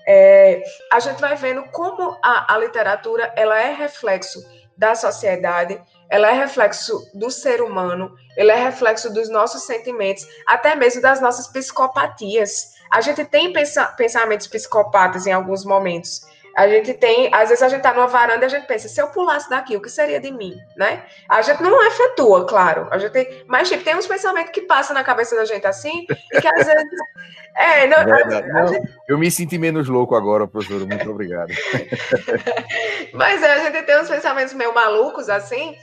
É, a gente vai vendo como a, a literatura ela é reflexo da sociedade, ela é reflexo do ser humano, ela é reflexo dos nossos sentimentos, até mesmo das nossas psicopatias. A gente tem pensa, pensamentos psicopatas em alguns momentos. A gente tem, às vezes a gente tá numa varanda e a gente pensa, se eu pulasse daqui, o que seria de mim, né? A gente não efetua, claro. A gente tem, mas tipo, tem uns pensamentos que passam na cabeça da gente assim, e que às vezes. É, não, é gente... Eu me senti menos louco agora, professor. Muito obrigado. mas é, a gente tem uns pensamentos meio malucos assim,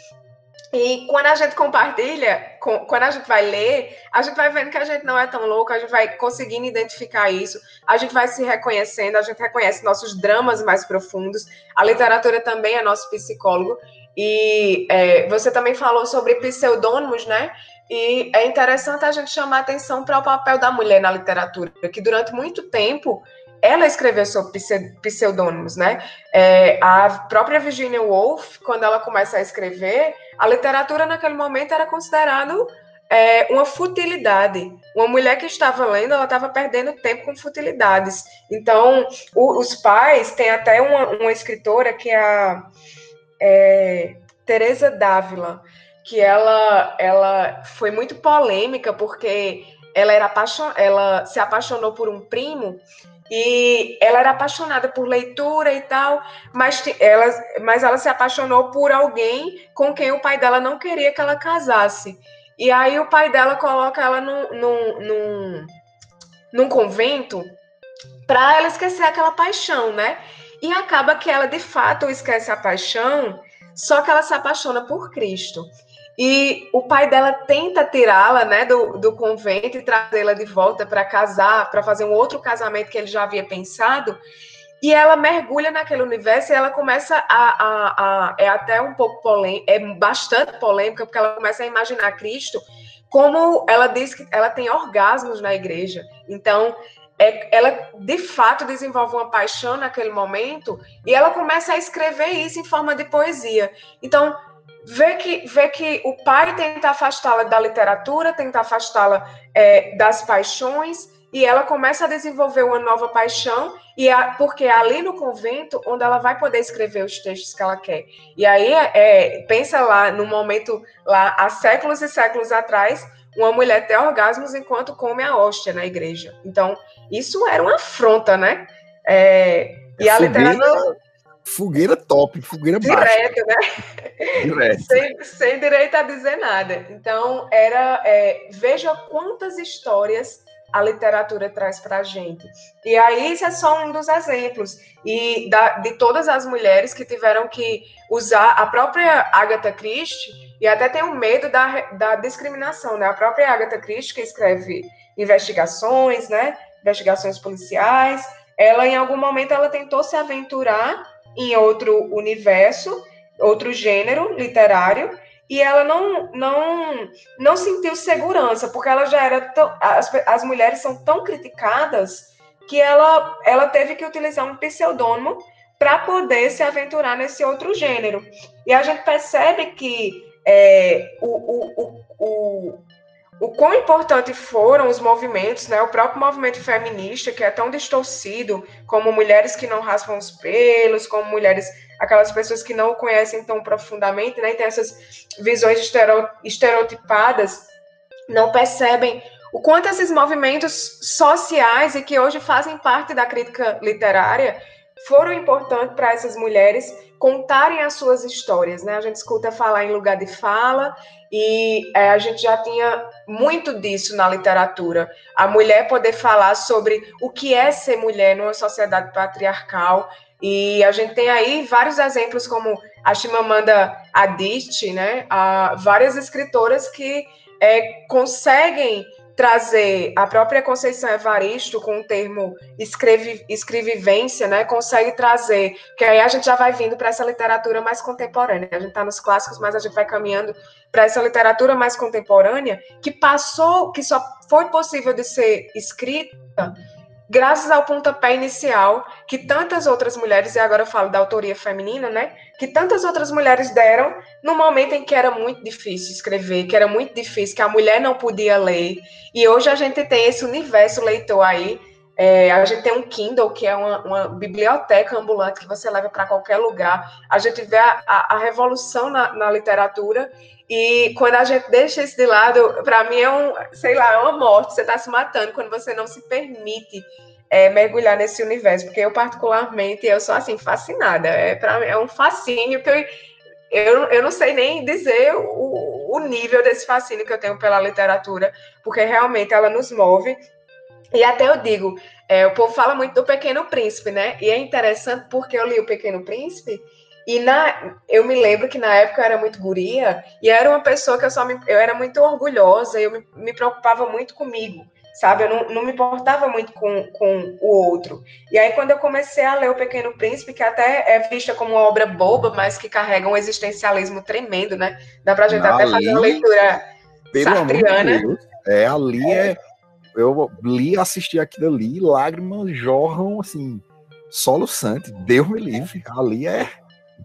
e quando a gente compartilha, quando a gente vai ler, a gente vai vendo que a gente não é tão louco, a gente vai conseguindo identificar isso, a gente vai se reconhecendo, a gente reconhece nossos dramas mais profundos. A literatura também é nosso psicólogo. E é, você também falou sobre pseudônimos, né? E é interessante a gente chamar atenção para o papel da mulher na literatura, que durante muito tempo ela escreveu sob pseudônimos, né? É, a própria Virginia Woolf, quando ela começa a escrever, a literatura naquele momento era considerado é, uma futilidade. Uma mulher que estava lendo, ela estava perdendo tempo com futilidades. Então, o, os pais, tem até uma, uma escritora que é a é, Teresa Dávila, que ela, ela foi muito polêmica porque ela, era apaixon... ela se apaixonou por um primo e ela era apaixonada por leitura e tal, mas ela, mas ela se apaixonou por alguém com quem o pai dela não queria que ela casasse. E aí o pai dela coloca ela num, num, num, num convento para ela esquecer aquela paixão, né? E acaba que ela de fato esquece a paixão, só que ela se apaixona por Cristo. E o pai dela tenta tirá-la né, do, do convento e trazê-la de volta para casar, para fazer um outro casamento que ele já havia pensado. E ela mergulha naquele universo e ela começa a. a, a é até um pouco polêmica, é bastante polêmica, porque ela começa a imaginar Cristo como ela diz que ela tem orgasmos na igreja. Então, é, ela de fato desenvolve uma paixão naquele momento e ela começa a escrever isso em forma de poesia. Então, vê que, vê que o pai tenta afastá-la da literatura, tenta afastá-la é, das paixões, e ela começa a desenvolver uma nova paixão, e a, porque é ali no convento onde ela vai poder escrever os textos que ela quer. E aí, é, pensa lá, no momento, lá há séculos e séculos atrás, uma mulher ter orgasmos enquanto come a hóstia na igreja. Então, isso era uma afronta, né? É, e a literatura fogueira top, fogueira Direto, baixa. né? Direto. sem, sem direito a dizer nada. Então, era. É, veja quantas histórias a literatura traz para a gente. E aí, isso é só um dos exemplos. E da, de todas as mulheres que tiveram que usar a própria Agatha Christie, e até tem um medo da, da discriminação, né? A própria Agatha Christie, que escreve investigações, né? Investigações policiais, ela, em algum momento, ela tentou se aventurar em outro universo, outro gênero literário, e ela não não não sentiu segurança, porque ela já era tão, as, as mulheres são tão criticadas que ela ela teve que utilizar um pseudônimo para poder se aventurar nesse outro gênero. E a gente percebe que é, o, o, o, o o quão importante foram os movimentos, né? O próprio movimento feminista, que é tão distorcido, como mulheres que não raspam os pelos, como mulheres, aquelas pessoas que não o conhecem tão profundamente, né? E tem essas visões estereotipadas, não percebem o quanto esses movimentos sociais e que hoje fazem parte da crítica literária foram importantes para essas mulheres contarem as suas histórias, né? A gente escuta falar em lugar de fala e é, a gente já tinha muito disso na literatura. A mulher poder falar sobre o que é ser mulher numa sociedade patriarcal e a gente tem aí vários exemplos como a Chimamanda Adichie, né? A, várias escritoras que é, conseguem trazer a própria Conceição Evaristo com o termo escrevi, escrevivência, né, consegue trazer, que aí a gente já vai vindo para essa literatura mais contemporânea. A gente está nos clássicos, mas a gente vai caminhando para essa literatura mais contemporânea que passou, que só foi possível de ser escrita graças ao pontapé inicial que tantas outras mulheres, e agora eu falo da autoria feminina, né? Que tantas outras mulheres deram no momento em que era muito difícil escrever, que era muito difícil, que a mulher não podia ler. E hoje a gente tem esse universo leitor aí. É, a gente tem um Kindle, que é uma, uma biblioteca ambulante que você leva para qualquer lugar. A gente vê a, a, a revolução na, na literatura e quando a gente deixa isso de lado, para mim é um, sei lá, é uma morte. Você está se matando quando você não se permite é, mergulhar nesse universo. Porque eu, particularmente, eu sou assim, fascinada. É, pra, é um fascínio que eu, eu, eu não sei nem dizer o, o nível desse fascínio que eu tenho pela literatura, porque realmente ela nos move. E até eu digo, é, o povo fala muito do Pequeno Príncipe, né? E é interessante porque eu li o Pequeno Príncipe e na, eu me lembro que na época eu era muito guria e eu era uma pessoa que eu só me, eu era muito orgulhosa, eu me, me preocupava muito comigo, sabe? Eu não, não me importava muito com, com o outro. E aí, quando eu comecei a ler O Pequeno Príncipe, que até é vista como uma obra boba, mas que carrega um existencialismo tremendo, né? Dá pra gente ali, até fazer uma leitura sartriana. De é, ali é, eu li, assisti aquilo ali, lágrimas jorram assim, soluçante, Deus me livre. Ali é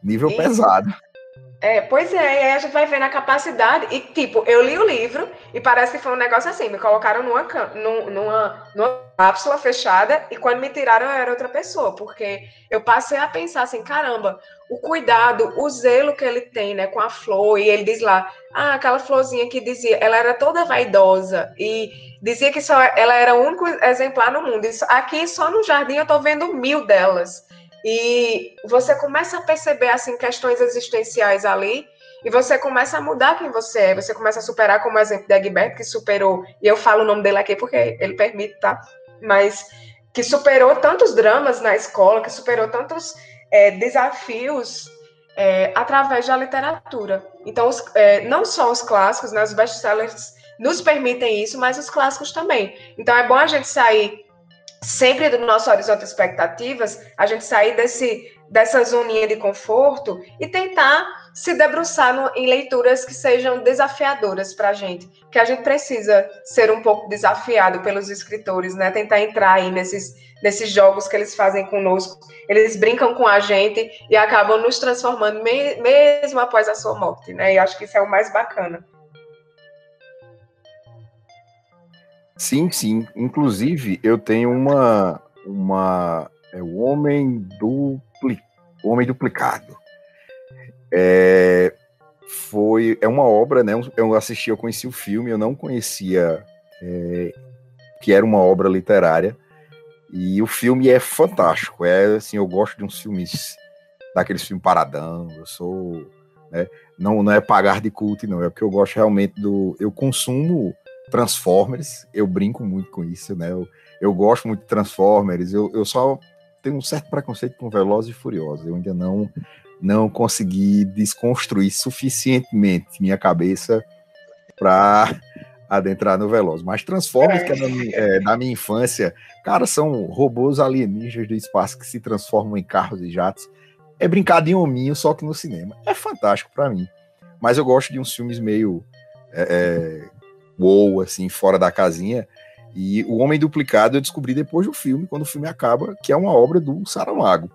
nível pesado. É, pois é, e aí a gente vai vendo a capacidade. E, tipo, eu li o livro e parece que foi um negócio assim: me colocaram numa, numa, numa cápsula fechada e quando me tiraram eu era outra pessoa, porque eu passei a pensar assim: caramba, o cuidado, o zelo que ele tem né, com a flor, e ele diz lá: ah, aquela florzinha que dizia, ela era toda vaidosa e dizia que só ela era o único exemplar no mundo. Aqui só no jardim eu tô vendo mil delas. E você começa a perceber assim questões existenciais ali e você começa a mudar quem você é, você começa a superar, como o exemplo de Egberto, que superou, e eu falo o nome dele aqui porque ele permite, tá? Mas que superou tantos dramas na escola, que superou tantos é, desafios é, através da literatura. Então, os, é, não só os clássicos, né, os best-sellers nos permitem isso, mas os clássicos também. Então, é bom a gente sair sempre do nosso horizonte de expectativas, a gente sair desse, dessa zoninha de conforto e tentar se debruçar no, em leituras que sejam desafiadoras para a gente, que a gente precisa ser um pouco desafiado pelos escritores, né? Tentar entrar aí nesses, nesses jogos que eles fazem conosco. Eles brincam com a gente e acabam nos transformando me, mesmo após a sua morte, né? E acho que isso é o mais bacana. Sim, sim. Inclusive, eu tenho uma. uma é o Homem Dupli, Homem Duplicado. É, foi, é uma obra, né? Eu assisti, eu conheci o filme, eu não conhecia é, que era uma obra literária. E o filme é fantástico. É assim, eu gosto de uns filmes daqueles filmes paradão. Eu sou, né, não, não é pagar de culto, não. É porque eu gosto realmente do. Eu consumo Transformers, eu brinco muito com isso, né? Eu, eu gosto muito de Transformers, eu, eu só tenho um certo preconceito com Velozes e Furiosos. Eu ainda não não consegui desconstruir suficientemente minha cabeça para adentrar no Veloz. Mas Transformers, que é da, minha, é da, minha, infância, cara, são robôs alienígenas do espaço que se transformam em carros e jatos. É brincadinho hominho, só que no cinema. É fantástico para mim. Mas eu gosto de uns filmes meio é, é, wow, assim, fora da casinha. E O Homem Duplicado eu descobri depois do filme, quando o filme acaba, que é uma obra do Saramago.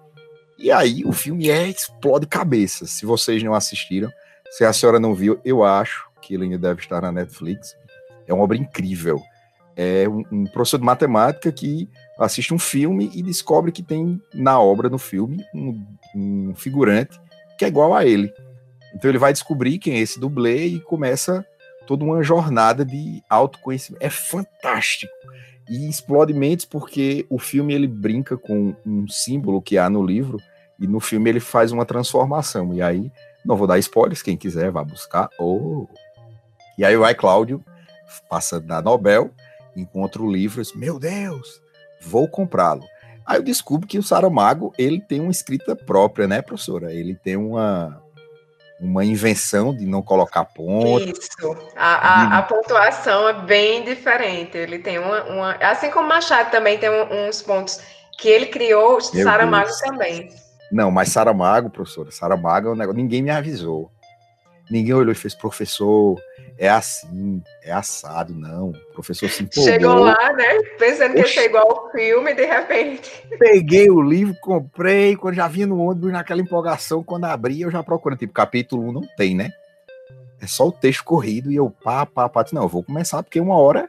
E aí o filme é explode cabeça. Se vocês não assistiram, se a senhora não viu, eu acho que ele ainda deve estar na Netflix. É uma obra incrível. É um, um professor de matemática que assiste um filme e descobre que tem na obra, no filme, um, um figurante que é igual a ele. Então ele vai descobrir quem é esse dublê e começa toda uma jornada de autoconhecimento. É fantástico. E explode mentes porque o filme ele brinca com um símbolo que há no livro e no filme ele faz uma transformação. E aí, não vou dar spoilers, quem quiser vá buscar. Oh. E aí vai Cláudio, passa da Nobel, encontra o livro e diz, meu Deus, vou comprá-lo. Aí eu descubro que o Saramago, ele tem uma escrita própria, né, professora? Ele tem uma, uma invenção de não colocar ponto. Isso. A, a, a, pontuação é bem diferente. Ele tem uma, uma. Assim como Machado também tem uns pontos que ele criou, Meu Saramago Deus. também. Não, mas Saramago, professora, Saramago é um negócio. Ninguém me avisou. Ninguém olhou e fez, professor, é assim, é assado, não. O professor se empolgou. Chegou lá, né? Pensando Oxi. que ia igual ao filme, de repente. Peguei o livro, comprei, quando já vinha no ônibus, naquela empolgação, quando abri, eu já procurei. Tipo, capítulo 1 não tem, né? É só o texto corrido e eu pá, pá, pá. Não, eu vou começar, porque uma hora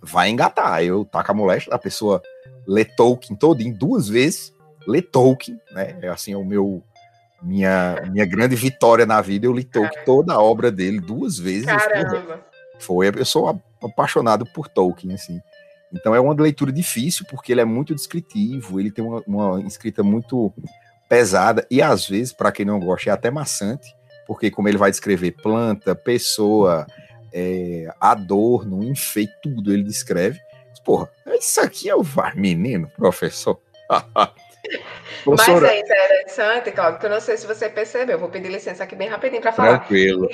vai engatar. Eu taco a moléstia, a pessoa lê Tolkien todinho duas vezes, lê Tolkien, né? É assim, é o meu minha, minha grande vitória na vida, eu li Tolkien, toda a obra dele duas vezes. Caramba! Foi, eu sou apaixonado por Tolkien, assim. Então é uma leitura difícil, porque ele é muito descritivo, ele tem uma, uma escrita muito pesada, e às vezes, para quem não gosta, é até maçante, porque como ele vai descrever planta, pessoa, é, adorno, enfeite, tudo ele descreve. Porra, isso aqui é o VAR, menino, professor. Mas é interessante, Cláudio, que eu não sei se você percebeu, vou pedir licença aqui bem rapidinho para falar. Tranquilo.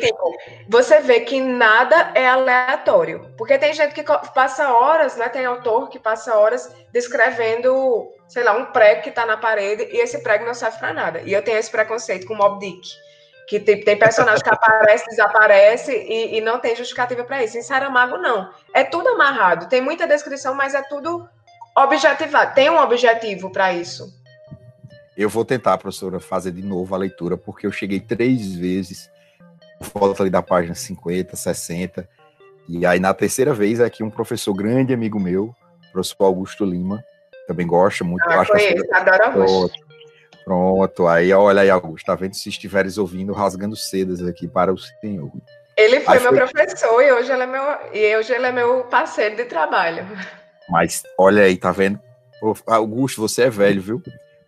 Você vê que nada é aleatório, porque tem gente que passa horas, né? Tem autor que passa horas descrevendo, sei lá, um prego que está na parede e esse prego não serve para nada. E eu tenho esse preconceito com Mob Dick. Que tem, tem personagem que aparece, desaparece e, e não tem justificativa para isso. Em Saramago, não. É tudo amarrado. Tem muita descrição, mas é tudo objetivado. Tem um objetivo para isso. Eu vou tentar, professora, fazer de novo a leitura, porque eu cheguei três vezes, volta ali da página 50, 60, e aí na terceira vez é que um professor grande amigo meu, professor Augusto Lima, também gosta muito. Ah, acho conheço, adoro Augusto. Pronto, aí olha aí, Augusto, tá vendo se estiveres ouvindo, rasgando sedas aqui para o senhor. Ele foi aí meu professor e hoje ele é meu, e hoje ele é meu parceiro de trabalho. Mas olha aí, tá vendo? Augusto, você é velho, viu?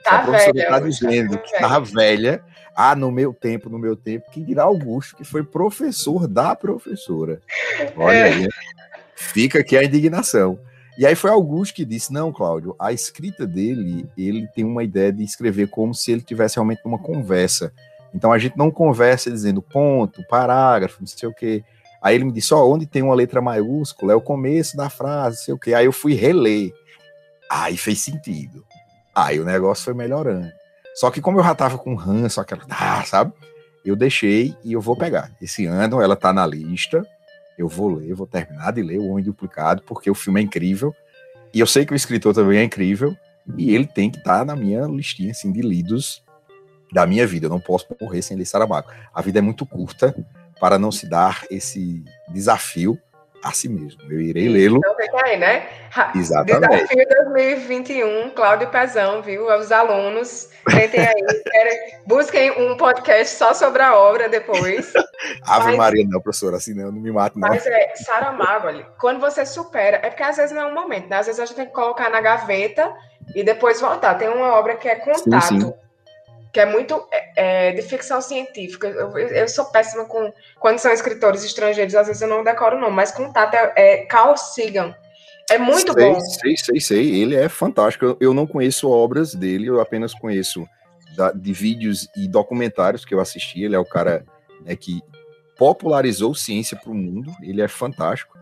Tá a professora velha, tá dizendo tá que estava velha. Ah, no meu tempo, no meu tempo, quem dirá Augusto, que foi professor da professora. Olha é. aí. Né? Fica aqui a indignação. E aí foi Augusto que disse: não, Cláudio, a escrita dele, ele tem uma ideia de escrever como se ele tivesse realmente uma conversa. Então a gente não conversa dizendo ponto, parágrafo, não sei o quê. Aí ele me disse: ó, oh, onde tem uma letra maiúscula é o começo da frase, sei o quê. Aí eu fui reler. Aí fez sentido. Aí o negócio foi melhorando. Só que como eu já tava com ranço, aquela, ah, sabe? Eu deixei e eu vou pegar. Esse ano ela tá na lista eu vou ler, vou terminar de ler O Homem Duplicado, porque o filme é incrível. E eu sei que o escritor também é incrível. E ele tem que estar tá na minha listinha assim, de lidos da minha vida. Eu não posso morrer sem ler Saramago. A vida é muito curta para não se dar esse desafio a si mesmo. Eu irei lê-lo. Então fica aí, né? Exatamente. Desafio 2021, Cláudio Pezão, viu? Os alunos, tentem aí, querem, busquem um podcast só sobre a obra depois. Ave mas, Maria, não, professora, assim não, não me mate, não. Mas é, Saramago, quando você supera, é porque às vezes não é um momento, né? Às vezes a gente tem que colocar na gaveta e depois voltar. Tem uma obra que é Contato. Sim, sim que é muito é, é, de ficção científica. Eu, eu, sou péssima com quando são escritores estrangeiros, às vezes eu não decoro não, mas contato é, é Carl Sagan. É muito sei, bom. Sei, sei, sei. Ele é fantástico. Eu, eu não conheço obras dele, eu apenas conheço da, de vídeos e documentários que eu assisti. Ele é o cara né, que popularizou ciência para o mundo. Ele é fantástico.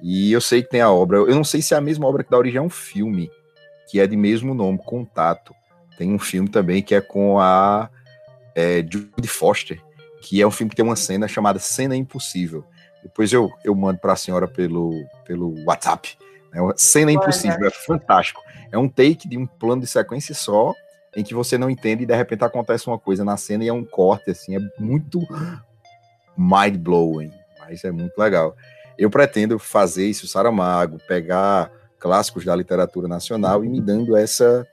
E eu sei que tem a obra. Eu não sei se é a mesma obra que dá origem a um filme, que é de mesmo nome, Contato tem um filme também que é com a é, Judy Foster, que é um filme que tem uma cena chamada Cena Impossível. Depois eu, eu mando para a senhora pelo, pelo WhatsApp. Né? Cena Impossível, é fantástico. É um take de um plano de sequência só, em que você não entende e de repente acontece uma coisa na cena e é um corte, assim, é muito mind-blowing, mas é muito legal. Eu pretendo fazer isso, Saramago, pegar clássicos da literatura nacional e me dando essa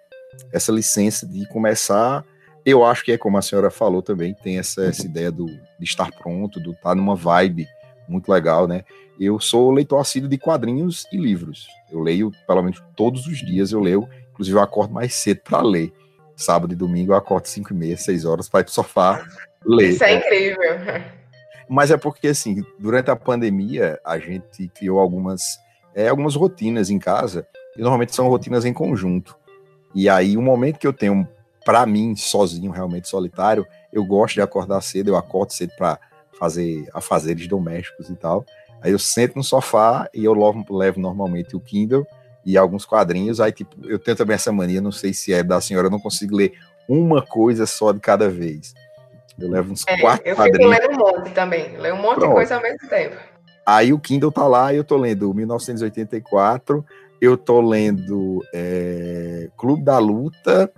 essa licença de começar. Eu acho que é como a senhora falou também, tem essa, essa ideia do, de estar pronto, de estar numa vibe muito legal, né? Eu sou leitor assíduo de quadrinhos e livros. Eu leio, pelo menos todos os dias eu leio, inclusive eu acordo mais cedo para ler. Sábado e domingo eu acordo 5 e meia, 6 horas para ir pro sofá ler. Isso é incrível. Mas é porque, assim, durante a pandemia, a gente criou algumas, é, algumas rotinas em casa, e normalmente são rotinas em conjunto. E aí, o momento que eu tenho para mim, sozinho, realmente solitário, eu gosto de acordar cedo, eu acordo cedo para fazer afazeres domésticos e tal. Aí eu sento no sofá e eu levo, levo normalmente o Kindle e alguns quadrinhos. Aí, tipo, eu tenho também essa mania, não sei se é da senhora, eu não consigo ler uma coisa só de cada vez. Eu levo uns é, quatro eu quadrinhos. Eu fico lendo um monte também, leio um monte Pronto. de coisa ao mesmo tempo. Aí o Kindle tá lá e eu tô lendo 1984, eu tô lendo é, Clube da Luta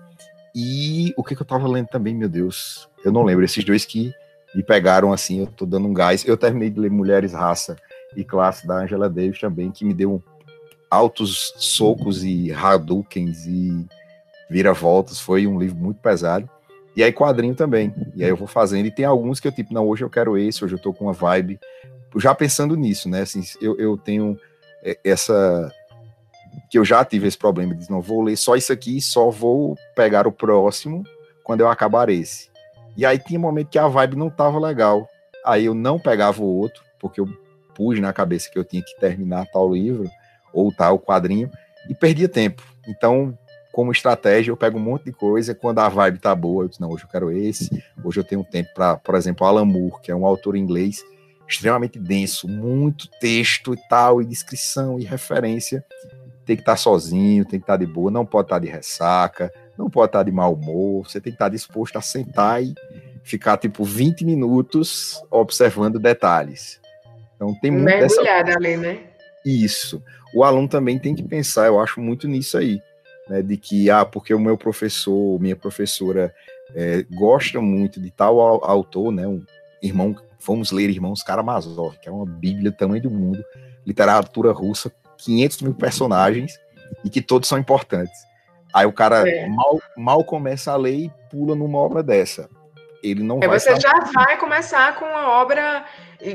e o que, que eu tava lendo também, meu Deus, eu não lembro, esses dois que me pegaram assim, eu tô dando um gás. Eu terminei de ler Mulheres, Raça e Classe da Angela Davis também, que me deu altos socos e Hadoukens e vira-voltas, foi um livro muito pesado. E aí quadrinho também, e aí eu vou fazendo, e tem alguns que eu tipo, não, hoje eu quero esse, hoje eu tô com uma vibe, já pensando nisso, né, assim, eu, eu tenho é, essa que eu já tive esse problema, de não vou ler só isso aqui, só vou pegar o próximo quando eu acabar esse. E aí tinha um momento que a vibe não tava legal. Aí eu não pegava o outro, porque eu pus na cabeça que eu tinha que terminar tal livro ou tal quadrinho e perdia tempo. Então, como estratégia, eu pego um monte de coisa. Quando a vibe tá boa, eu disse, não, hoje eu quero esse. Hoje eu tenho tempo para, por exemplo, Alan Moore, que é um autor inglês extremamente denso, muito texto e tal, e descrição e referência tem que estar sozinho, tem que estar de boa, não pode estar de ressaca, não pode estar de mau humor, você tem que estar disposto a sentar e ficar tipo 20 minutos observando detalhes. Então tem muito Mergulhada ali, né? Isso. O aluno também tem que pensar, eu acho muito nisso aí, né? De que, ah, porque o meu professor, minha professora é, gosta muito de tal autor, né? Um irmão, vamos ler Irmãos Karamazov, que é uma bíblia do tamanho do mundo, literatura russa, 500 mil personagens, e que todos são importantes. Aí o cara é. mal, mal começa a ler e pula numa obra dessa. Ele não é, vai. Você já vai começar com uma obra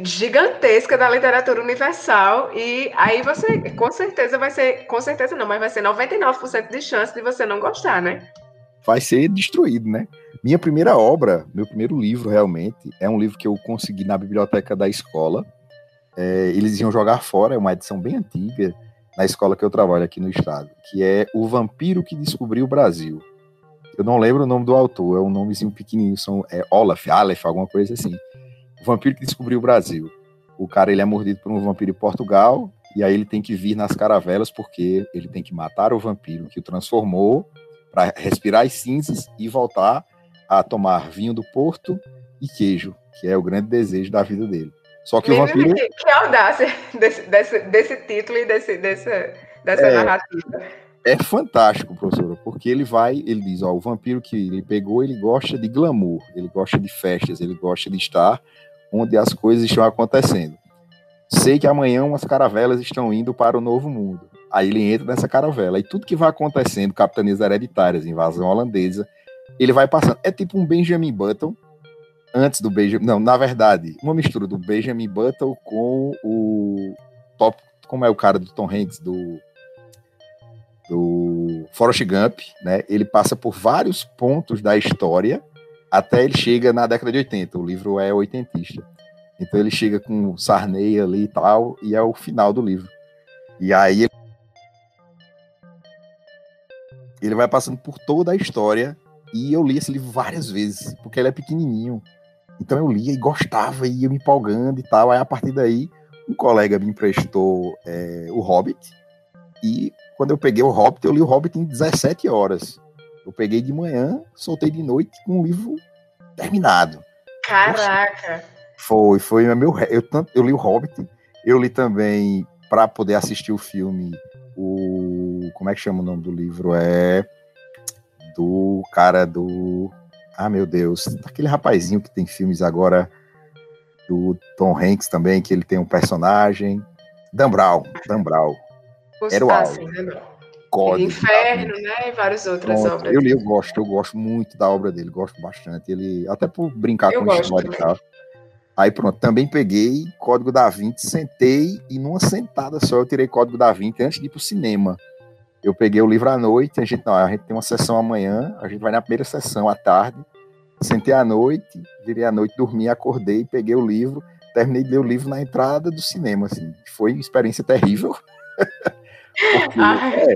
gigantesca da literatura universal e aí você com certeza vai ser, com certeza não, mas vai ser 99% de chance de você não gostar, né? Vai ser destruído, né? Minha primeira obra, meu primeiro livro realmente, é um livro que eu consegui na biblioteca da escola. É, eles iam jogar fora, é uma edição bem antiga, na escola que eu trabalho aqui no estado, que é O Vampiro que Descobriu o Brasil. Eu não lembro o nome do autor, é um nomezinho pequenininho, são, é Olaf, Aleph, alguma coisa assim. O Vampiro que Descobriu o Brasil. O cara ele é mordido por um vampiro em Portugal, e aí ele tem que vir nas caravelas porque ele tem que matar o vampiro que o transformou para respirar as cinzas e voltar a tomar vinho do Porto e queijo, que é o grande desejo da vida dele. Só que o vampiro. Que, que audácia desse, desse, desse título e desse, desse, dessa é, narrativa. É fantástico, professora, porque ele vai, ele diz, ó, o vampiro que ele pegou, ele gosta de glamour, ele gosta de festas, ele gosta de estar onde as coisas estão acontecendo. Sei que amanhã umas caravelas estão indo para o novo mundo. Aí ele entra nessa caravela. E tudo que vai acontecendo, capitanias hereditárias, invasão holandesa, ele vai passando. É tipo um Benjamin Button, antes do Benjamin. Não, na verdade, uma mistura do Benjamin Button com o top. Como é o cara do Tom Hanks, do. Do Forrest Gump, né? Ele passa por vários pontos da história até ele chega na década de 80. O livro é oitentista. Então ele chega com Sarney ali e tal, e é o final do livro. E aí ele vai passando por toda a história e eu li esse livro várias vezes, porque ele é pequenininho. Então eu lia e gostava, e ia me empolgando e tal. Aí a partir daí, um colega me emprestou é, o Hobbit. E quando eu peguei o Hobbit, eu li o Hobbit em 17 horas. Eu peguei de manhã, soltei de noite com o livro terminado. Caraca! Foi, foi meu. Eu, eu li o Hobbit, eu li também, para poder assistir o filme, o. Como é que chama o nome do livro? É. Do cara do ah, meu Deus. Aquele rapazinho que tem filmes agora do Tom Hanks também, que ele tem um personagem. Dan Brown. Dan Brown. Era o alvo. Código, Inferno, né? E várias outras Pronto, obras. Eu li, eu gosto, eu gosto muito da obra dele, gosto bastante. Ele, até por brincar eu com a história e tal. Aí pronto, também peguei Código da Vinci, sentei e numa sentada só eu tirei Código da Vinci antes de ir pro cinema. Eu peguei o livro à noite, a gente, não, a gente tem uma sessão amanhã, a gente vai na primeira sessão à tarde. Sentei à noite, virei à noite, dormi, acordei, peguei o livro, terminei de ler o livro na entrada do cinema, assim. Foi uma experiência terrível. porque, é,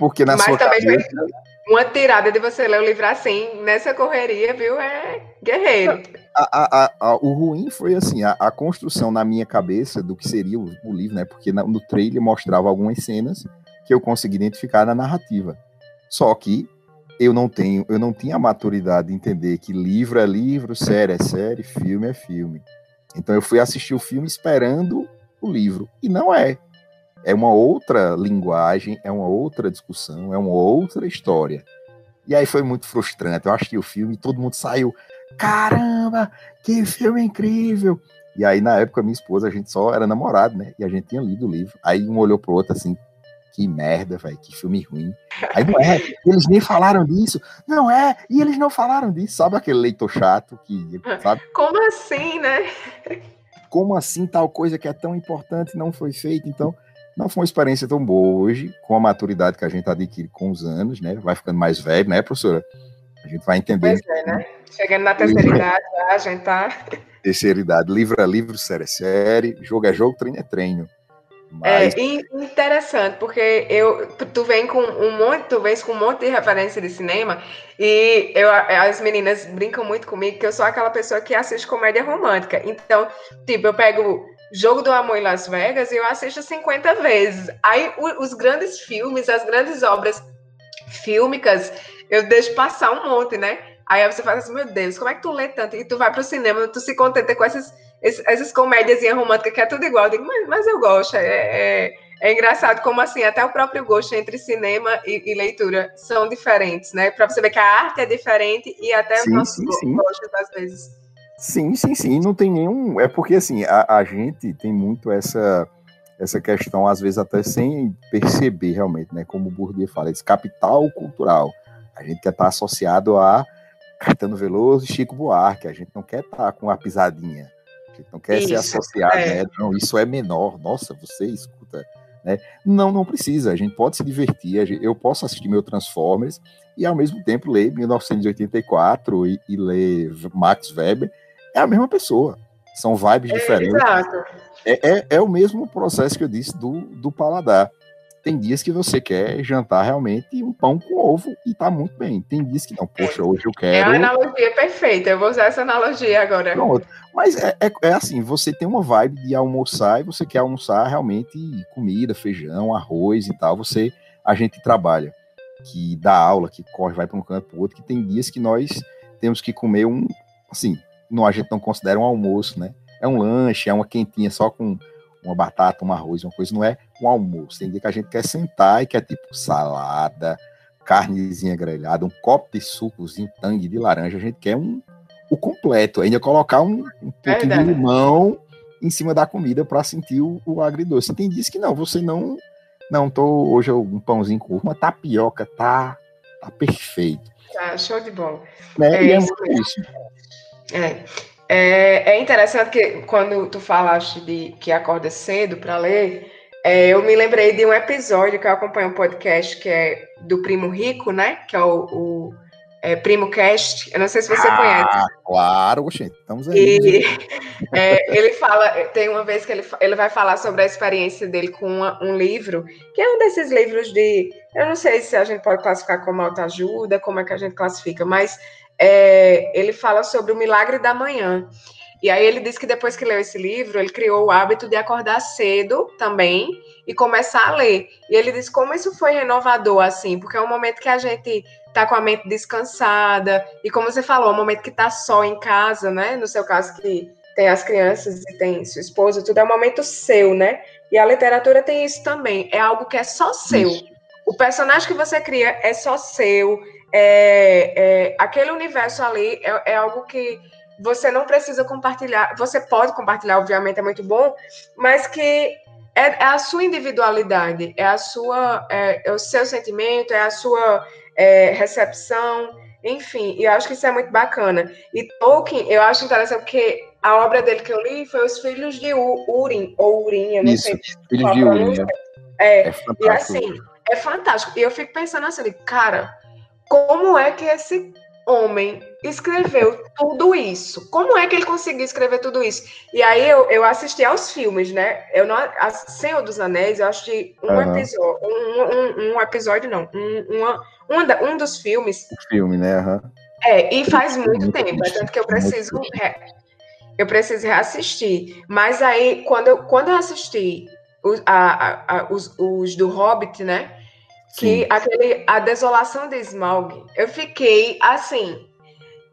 porque na Mas sua também cabeça... uma tirada de você ler o livro assim, nessa correria, viu? É guerreiro. A, a, a, o ruim foi assim, a, construção na minha cabeça do que seria o, o livro, né? Porque na, no trailer mostrava algumas cenas que eu consegui identificar na narrativa. Só que eu não tenho, eu não tinha a maturidade de entender que livro é livro, série é série, filme é filme. Então eu fui assistir o filme esperando o livro e não é. É uma outra linguagem, é uma outra discussão, é uma outra história. E aí foi muito frustrante. Eu assisti o filme e todo mundo saiu, caramba, que filme incrível. E aí na época minha esposa, a gente só era namorado, né? E a gente tinha lido o livro. Aí um olhou pro outro assim, que merda, velho, que filme ruim. Aí não é, eles nem falaram disso. Não é, e eles não falaram disso. Sabe aquele leitor chato que, sabe? Como assim, né? Como assim tal coisa que é tão importante não foi feita? Então, não foi uma experiência tão boa hoje, com a maturidade que a gente adquire com os anos, né? Vai ficando mais velho, né, professora? A gente vai entendendo. Pois é, né? Chegando na terceira idade, a gente tá. Terceira idade, livro é livro, série é série, jogo é jogo, treino é treino. É Mas... É interessante, porque eu, tu vem com um monte, tu vens com um monte de referência de cinema, e eu, as meninas brincam muito comigo que eu sou aquela pessoa que assiste comédia romântica. Então, tipo, eu pego Jogo do Amor em Las Vegas e eu assisto 50 vezes. Aí os grandes filmes, as grandes obras fílmicas, eu deixo passar um monte, né? Aí você fala assim, meu Deus, como é que tu lê tanto? E tu vai pro cinema, tu se contenta com essas, essas comédias românticas que é tudo igual. Eu digo, mas, mas eu gosto. É, é, é, engraçado como assim, até o próprio gosto entre cinema e, e leitura são diferentes, né? Para você ver que a arte é diferente e até sim, o nosso sim, sim. gosto às vezes. Sim, sim, sim. Não tem nenhum. É porque assim, a, a gente tem muito essa essa questão, às vezes até sem perceber realmente, né? Como o Bourdieu fala, esse capital cultural. A gente quer estar associado a Caetano Veloso e Chico Buarque. A gente não quer estar com a pisadinha. Gente não quer isso, ser associado, é. né? Não, isso é menor. Nossa, você escuta. Né? Não, não precisa. A gente pode se divertir. Eu posso assistir meu Transformers e ao mesmo tempo ler 1984 e, e ler Max Weber. É a mesma pessoa. São vibes é, diferentes. Exato. É, é, é, o mesmo processo que eu disse do, do paladar. Tem dias que você quer jantar realmente um pão com ovo e tá muito bem. Tem dias que não, poxa, hoje eu quero. É a analogia perfeita, eu vou usar essa analogia agora. Pronto. Mas é, é, é, assim, você tem uma vibe de almoçar e você quer almoçar realmente comida, feijão, arroz e tal. Você, a gente trabalha, que dá aula, que corre, vai para um canto para outro, que tem dias que nós temos que comer um, assim, não, a gente não considera um almoço, né? É um lanche, é uma quentinha só com uma batata, um arroz, uma coisa, não é um almoço. Tem dia que a gente quer sentar e quer tipo salada, carnezinha grelhada, um copo de sucozinho, tangue de laranja. A gente quer um, o completo, ainda colocar um, um pouquinho de limão em cima da comida para sentir o, o agridoce. Tem dias que não, você não. Não, tô hoje um pãozinho com uma tapioca, tá, tá perfeito. Tá, show de bola. Né? É, é muito isso. É. É, é interessante que quando tu falaste de que acorda cedo para ler, é, eu me lembrei de um episódio que eu acompanho um podcast que é do Primo Rico, né? Que é o, o é, Primo Cast. Eu não sei se você ah, conhece. Claro, gente, estamos aí. E, é, ele fala, tem uma vez que ele, ele vai falar sobre a experiência dele com uma, um livro, que é um desses livros de. Eu não sei se a gente pode classificar como autoajuda, como é que a gente classifica, mas é, ele fala sobre o milagre da manhã. E aí ele diz que depois que leu esse livro, ele criou o hábito de acordar cedo também e começar a ler. E ele diz como isso foi renovador, assim, porque é um momento que a gente tá com a mente descansada, e como você falou, é um momento que tá só em casa, né? No seu caso, que tem as crianças e tem sua esposa, tudo é um momento seu, né? E a literatura tem isso também, é algo que é só seu. O personagem que você cria é só seu, é, é, aquele universo ali é, é, algo que você não precisa compartilhar. Você pode compartilhar, obviamente, é muito bom, mas que é, é a sua individualidade, é a sua, é, é o seu sentimento, é a sua é, recepção, enfim. E eu acho que isso é muito bacana. E Tolkien, eu acho interessante porque a obra dele que eu li foi Os Filhos de Urim, ou Urim, eu não isso, sei. Filhos de Urim. É, é e assim, é fantástico. E eu fico pensando assim, cara como é que esse homem escreveu tudo isso? Como é que ele conseguiu escrever tudo isso? E aí eu, eu assisti aos filmes, né? Eu não, a Senhor dos Anéis, eu assisti um uhum. episódio, um, um, um, episódio não, um, uma, um, um dos filmes. Filme, né? Uhum. É, e faz muito, tempo, é tanto que eu preciso eu preciso reassistir. Mas aí, quando eu, quando eu assisti os, a, a, os, os do Hobbit, né? Que aquele, a desolação de Smaug, eu fiquei assim,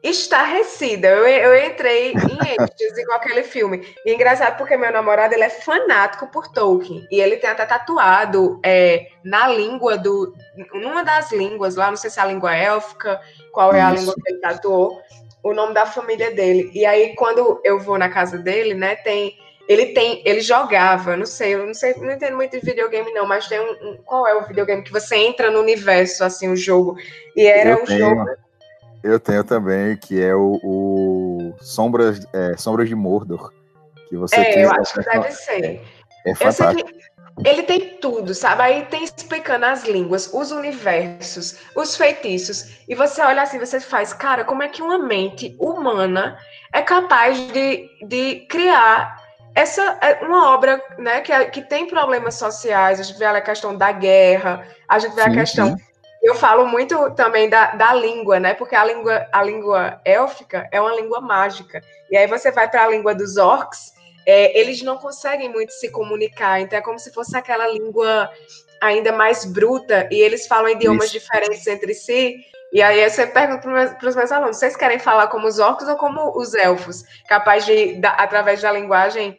estarrecida. Eu, eu entrei em êxtase com aquele filme. E é engraçado porque meu namorado ele é fanático por Tolkien. E ele tem até tatuado é, na língua do. Numa das línguas lá, não sei se é a língua élfica, qual é Isso. a língua que ele tatuou, o nome da família dele. E aí, quando eu vou na casa dele, né, tem ele tem, ele jogava, não sei, eu não sei, não entendo muito de videogame não, mas tem um, um qual é o videogame que você entra no universo assim o jogo e era eu um tenho, jogo. Eu tenho também que é o, o Sombras, é, Sombras de Mordor, que você. É, tem, eu acho que deve ser. É, é fantástico. Ele tem tudo, sabe? Aí tem explicando as línguas, os universos, os feitiços. E você olha assim, você faz, cara, como é que uma mente humana é capaz de, de criar essa é uma obra né, que, que tem problemas sociais, a gente vê a questão da guerra, a gente vê sim, a questão. Sim. Eu falo muito também da, da língua, né? Porque a língua, a língua élfica é uma língua mágica. E aí você vai para a língua dos orcs, é, eles não conseguem muito se comunicar, então é como se fosse aquela língua ainda mais bruta, e eles falam idiomas Isso. diferentes entre si, E aí eu sempre pergunto para os meus alunos: vocês querem falar como os orcos ou como os elfos? Capaz de, da, através da linguagem,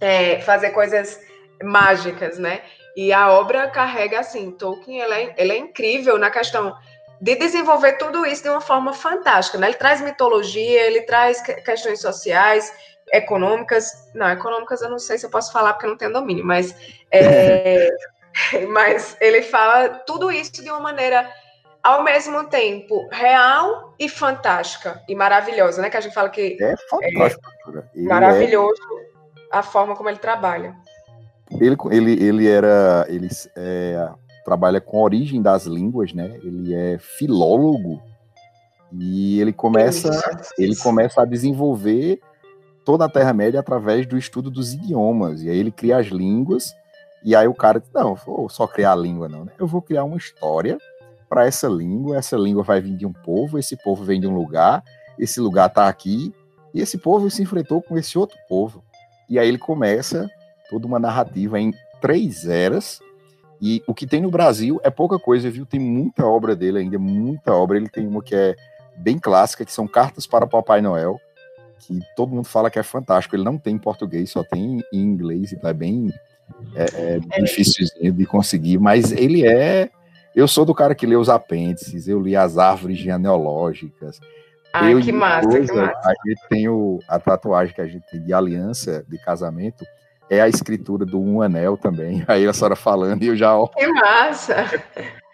é, fazer coisas mágicas, né? E a obra carrega assim, Tolkien ele é, é incrível na questão de desenvolver tudo isso de uma forma fantástica, né? Ele traz mitologia, ele traz questões sociais, econômicas, não, econômicas eu não sei se eu posso falar porque eu não tenho domínio, mas é, mas ele fala tudo isso de uma maneira ao mesmo tempo real e fantástica e maravilhosa, né? Que a gente fala que é fantástico, é maravilhoso é... a forma como ele trabalha. Ele, ele, ele era, ele é, trabalha com a origem das línguas, né? Ele é filólogo e ele começa, ele começa a desenvolver toda a Terra Média através do estudo dos idiomas. E aí ele cria as línguas e aí o cara não, vou só criar a língua não, né? Eu vou criar uma história para essa língua, essa língua vai vir de um povo, esse povo vem de um lugar, esse lugar está aqui, e esse povo se enfrentou com esse outro povo. E aí ele começa toda uma narrativa em três eras. E o que tem no Brasil é pouca coisa, viu? Tem muita obra dele ainda, muita obra. Ele tem uma que é bem clássica, que são Cartas para Papai Noel, que todo mundo fala que é fantástico. Ele não tem em português, só tem em inglês, então é bem é, é, é. difícil de conseguir, mas ele é. Eu sou do cara que lê os apêndices, eu li as árvores genealógicas. Ai, eu que massa, que massa. A gente tem o, a tatuagem que a gente tem de aliança de casamento, é a escritura do Um Anel também. Aí a senhora falando e eu já. Que massa!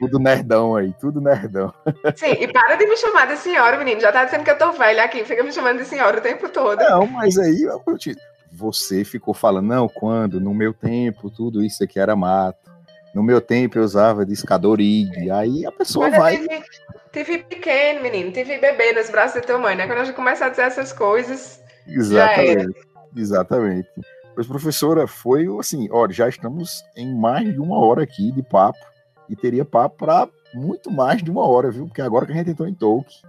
Tudo nerdão aí, tudo nerdão. Sim, e para de me chamar de senhora, menino. Já tá dizendo que eu tô velha aqui, fica me chamando de senhora o tempo todo. Não, mas aí eu te... você ficou falando, não, quando? No meu tempo, tudo isso aqui era mato. No meu tempo eu usava discadorig. Aí a pessoa mas vai. Tive, tive pequeno, menino, tive bebê nos braços da tua mãe, né? Quando a gente começa a dizer essas coisas. Exatamente. Exatamente. Pois, professora, foi assim, olha, já estamos em mais de uma hora aqui de papo e teria papo para muito mais de uma hora, viu? Porque agora que a gente entrou em Tolkien.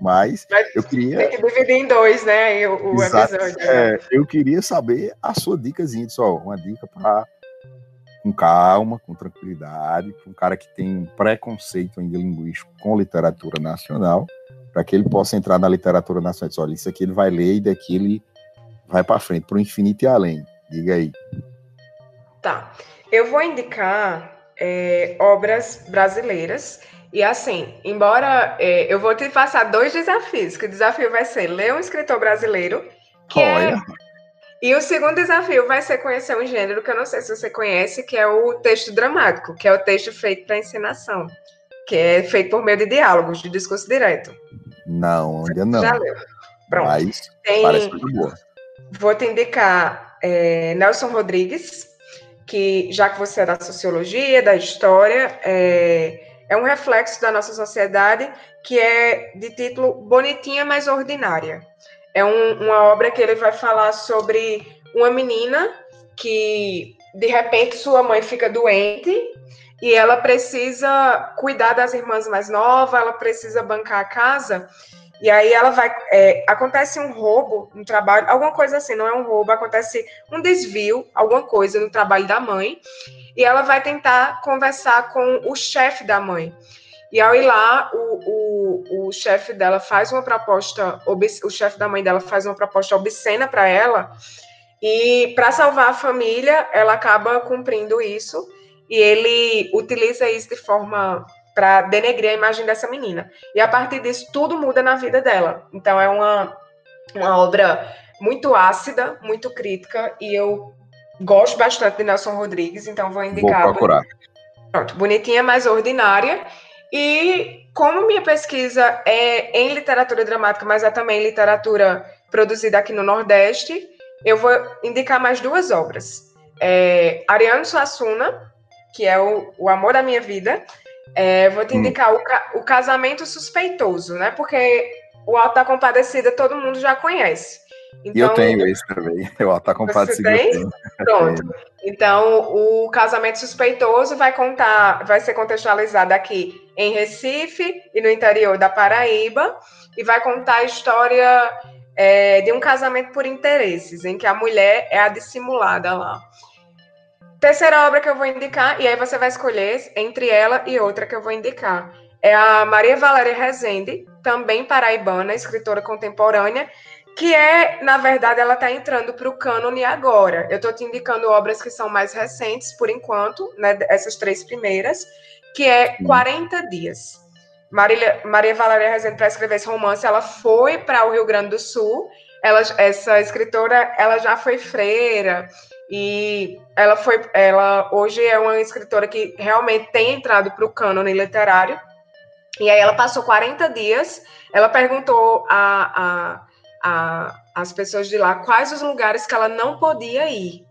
Mas, Mas eu queria. Tem que dividir em dois, né? O, o Exato, episódio. Né? É, eu queria saber a sua dicasinha, só uma dica para com calma, com tranquilidade, para um cara que tem um preconceito ainda linguístico com literatura nacional, para que ele possa entrar na literatura nacional. Olha, isso aqui ele vai ler e daqui ele vai para frente, para o infinito e além. Diga aí. Tá. Eu vou indicar é, obras brasileiras. E assim, embora é, eu vou te passar dois desafios, que o desafio vai ser ler um escritor brasileiro, que é Olha. é e o segundo desafio vai ser conhecer um gênero que eu não sei se você conhece, que é o texto dramático, que é o texto feito para ensinação, que é feito por meio de diálogos, de discurso direto. Não, ainda não. Já leu. Pronto. Mas Tem... parece muito boa. Vou te indicar é, Nelson Rodrigues, que já que você é da sociologia, da história, é, é um reflexo da nossa sociedade que é de título Bonitinha, mas Ordinária. É um, uma obra que ele vai falar sobre uma menina que de repente sua mãe fica doente e ela precisa cuidar das irmãs mais novas, ela precisa bancar a casa e aí ela vai. É, acontece um roubo no trabalho, alguma coisa assim, não é um roubo, acontece um desvio, alguma coisa no trabalho da mãe, e ela vai tentar conversar com o chefe da mãe. E ao ir lá, o, o, o chefe dela faz uma proposta, o chefe da mãe dela faz uma proposta obscena para ela, e para salvar a família, ela acaba cumprindo isso, e ele utiliza isso de forma para denegrir a imagem dessa menina. E a partir disso, tudo muda na vida dela. Então, é uma, uma obra muito ácida, muito crítica, e eu gosto bastante de Nelson Rodrigues, então vou indicar. Vou procurar. Pronto, bonitinha, mas ordinária. E como minha pesquisa é em literatura dramática, mas é também literatura produzida aqui no Nordeste, eu vou indicar mais duas obras. É, Ariano Suassuna, que é o, o Amor da Minha Vida, é, vou te hum. indicar hum. o, o casamento suspeitoso, né? Porque o Alto da Compadecida todo mundo já conhece. Então, e eu então, tenho esse também. Alto da Compadecida. Você tem? Pronto. Então, o casamento suspeitoso vai contar, vai ser contextualizado aqui em Recife e no interior da Paraíba, e vai contar a história é, de um casamento por interesses, em que a mulher é a dissimulada lá. Terceira obra que eu vou indicar, e aí você vai escolher entre ela e outra que eu vou indicar. é a Maria Valéria Rezende, também paraibana, escritora contemporânea, que é, na verdade, ela está entrando para o cânone agora. Eu estou te indicando obras que são mais recentes, por enquanto, né, essas três primeiras, que é 40 Dias. Marília, Maria Valéria Rezende, para escrever esse romance, ela foi para o Rio Grande do Sul. Ela, essa escritora, ela já foi freira e ela foi, ela hoje é uma escritora que realmente tem entrado para o cânone literário. E aí ela passou 40 dias. Ela perguntou a, a, a, as pessoas de lá quais os lugares que ela não podia ir.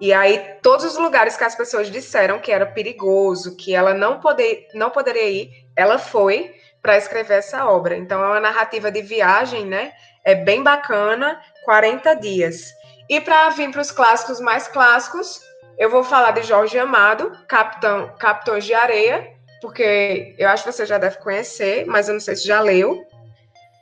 E aí, todos os lugares que as pessoas disseram que era perigoso, que ela não, poder, não poderia ir, ela foi para escrever essa obra. Então, é uma narrativa de viagem, né? É bem bacana, 40 dias. E para vir para os clássicos mais clássicos, eu vou falar de Jorge Amado, Capitão, Capitões de Areia, porque eu acho que você já deve conhecer, mas eu não sei se já leu.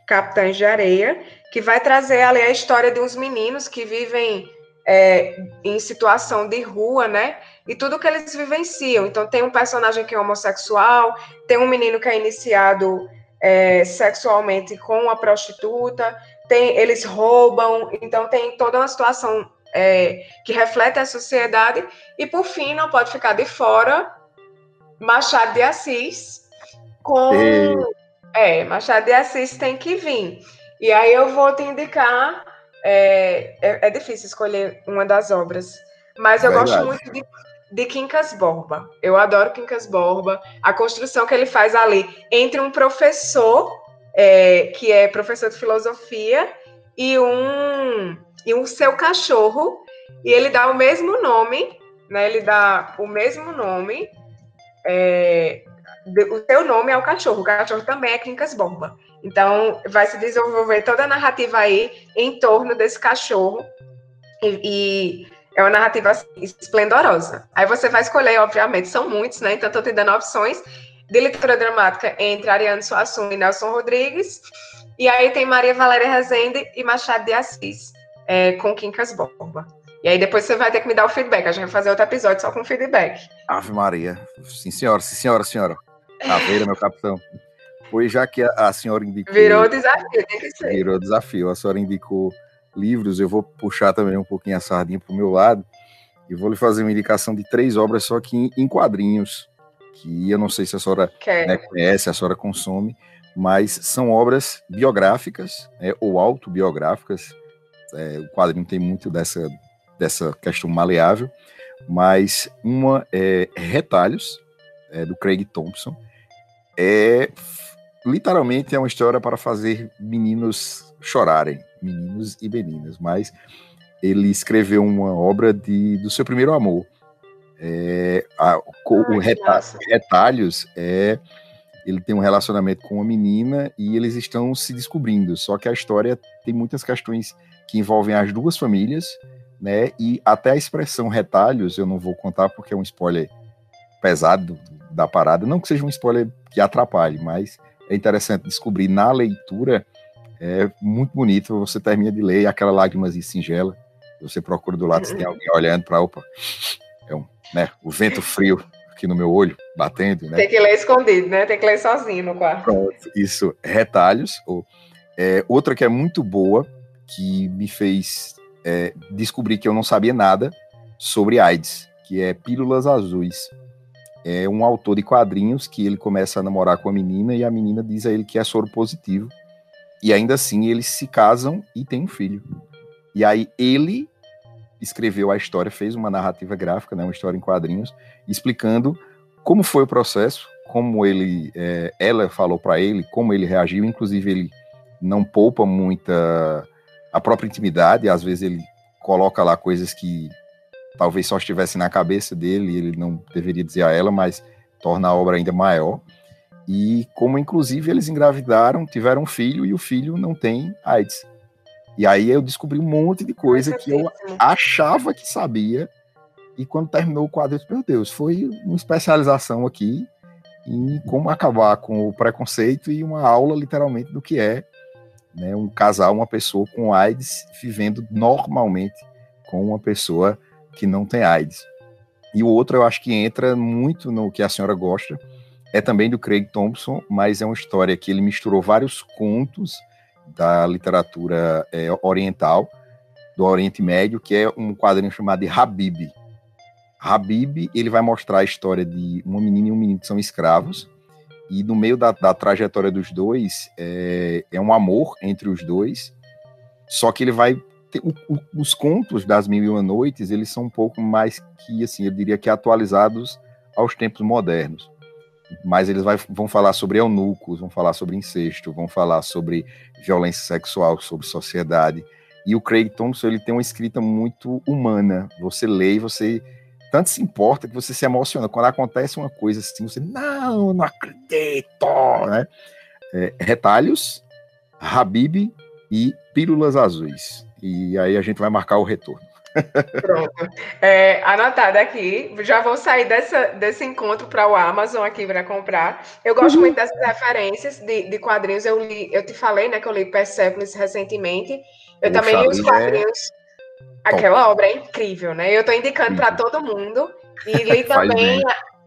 Capitães de Areia, que vai trazer ali a história de uns meninos que vivem é, em situação de rua, né? E tudo que eles vivenciam. Então, tem um personagem que é homossexual, tem um menino que é iniciado é, sexualmente com uma prostituta, tem, eles roubam, então tem toda uma situação é, que reflete a sociedade. E, por fim, não pode ficar de fora Machado de Assis com. E... É, Machado de Assis tem que vir. E aí eu vou te indicar é, é, é, difícil escolher uma das obras, mas eu Verdade. gosto muito de, de Quincas Borba. Eu adoro Quincas Borba, a construção que ele faz ali entre um professor, é, que é professor de filosofia, e um, e um seu cachorro, e ele dá o mesmo nome, né? Ele dá o mesmo nome. É, o seu nome é o cachorro, o cachorro também é Quincas Borba. Então, vai se desenvolver toda a narrativa aí em torno desse cachorro. E, e é uma narrativa assim, esplendorosa. Aí você vai escolher, obviamente, são muitos, né? Então, estou te dando opções de literatura dramática entre Ariane Suassuna e Nelson Rodrigues. E aí tem Maria Valéria Rezende e Machado de Assis, é, com Quincas Borba. E aí depois você vai ter que me dar o feedback. A gente vai fazer outro episódio só com feedback. Ave Maria. Sim, senhora, sim, senhora, senhora. Caveira, meu capitão. Pois já que a, a senhora indicou. Virou desafio, tem que ser. Virou desafio. A senhora indicou livros, eu vou puxar também um pouquinho a sardinha para o meu lado e vou lhe fazer uma indicação de três obras, só que em, em quadrinhos, que eu não sei se a senhora né, conhece, a senhora consome, mas são obras biográficas né, ou autobiográficas. É, o quadrinho tem muito dessa, dessa questão maleável, mas uma é Retalhos, é, do Craig Thompson, é literalmente é uma história para fazer meninos chorarem, meninos e meninas, mas ele escreveu uma obra de, do seu primeiro amor. É, a, o reta, Retalhos é ele tem um relacionamento com uma menina e eles estão se descobrindo. Só que a história tem muitas questões que envolvem as duas famílias, né? E até a expressão retalhos eu não vou contar porque é um spoiler pesado da parada. Não que seja um spoiler que atrapalhe, mas é interessante descobrir na leitura. É muito bonito. Você termina de ler aquela lágrimas singela. Você procura do lado se tem alguém olhando para opa. É um, né, o vento frio aqui no meu olho batendo, né? Tem que ler escondido, né? Tem que ler sozinho no quarto. Pronto, isso, retalhos. Ou, é, outra que é muito boa, que me fez é, descobrir que eu não sabia nada sobre AIDS, que é Pílulas Azuis é um autor de quadrinhos que ele começa a namorar com a menina e a menina diz a ele que é soro positivo. E ainda assim eles se casam e têm um filho. E aí ele escreveu a história, fez uma narrativa gráfica, né, uma história em quadrinhos, explicando como foi o processo, como ele, é, ela falou para ele, como ele reagiu. Inclusive ele não poupa muita a própria intimidade. Às vezes ele coloca lá coisas que talvez só estivesse na cabeça dele, ele não deveria dizer a ela, mas torna a obra ainda maior. E como inclusive eles engravidaram, tiveram um filho e o filho não tem AIDS. E aí eu descobri um monte de coisa que eu achava que sabia. E quando terminou o quadro, eu disse, meu Deus, foi uma especialização aqui em como acabar com o preconceito e uma aula literalmente do que é né, um casal, uma pessoa com AIDS vivendo normalmente com uma pessoa que não tem AIDS. E o outro eu acho que entra muito no que a senhora gosta, é também do Craig Thompson, mas é uma história que ele misturou vários contos da literatura é, oriental, do Oriente Médio, que é um quadrinho chamado de Habib. Habib, ele vai mostrar a história de uma menina e um menino que são escravos, e no meio da, da trajetória dos dois, é, é, um amor entre os dois, só que ele vai... O, os contos das Mil e Uma Noites, eles são um pouco mais que, assim, eu diria que atualizados aos tempos modernos mas eles vai, vão falar sobre eunucos, vão falar sobre incesto, vão falar sobre violência sexual, sobre sociedade. E o Craig Thompson ele tem uma escrita muito humana. Você lê e você tanto se importa que você se emociona. Quando acontece uma coisa assim, você não, não acredito, né? É, retalhos, Habib e Pílulas Azuis. E aí a gente vai marcar o retorno. Pronto. É, anotado aqui. Já vou sair dessa, desse encontro para o Amazon aqui para comprar. Eu gosto uhum. muito dessas referências de, de quadrinhos. Eu li, eu te falei, né, que eu li Persepolis recentemente. Eu também li os é quadrinhos. É... Aquela obra é incrível, né? Eu estou indicando para todo mundo. E li também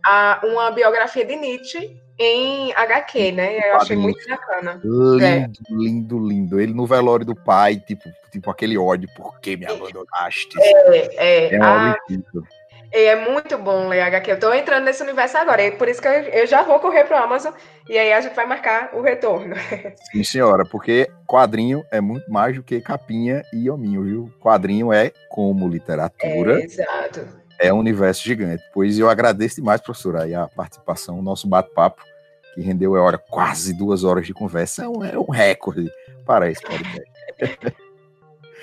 a, a, uma biografia de Nietzsche em HQ, né? Eu achei muito bacana. Lindo, é. lindo, lindo. Ele no velório do pai, tipo, tipo aquele ódio, por que me abandonaste? É, é. É, a... é muito bom ler HQ. Eu tô entrando nesse universo agora, e por isso que eu, eu já vou correr pro Amazon e aí a gente vai marcar o retorno. Sim, senhora, porque quadrinho é muito mais do que capinha e hominho, viu? Quadrinho é como literatura. É, exato é um universo gigante. Pois eu agradeço demais, professora, aí a participação, o nosso bate-papo, que rendeu é hora, quase duas horas de conversa, é um, é um recorde para esse podcast.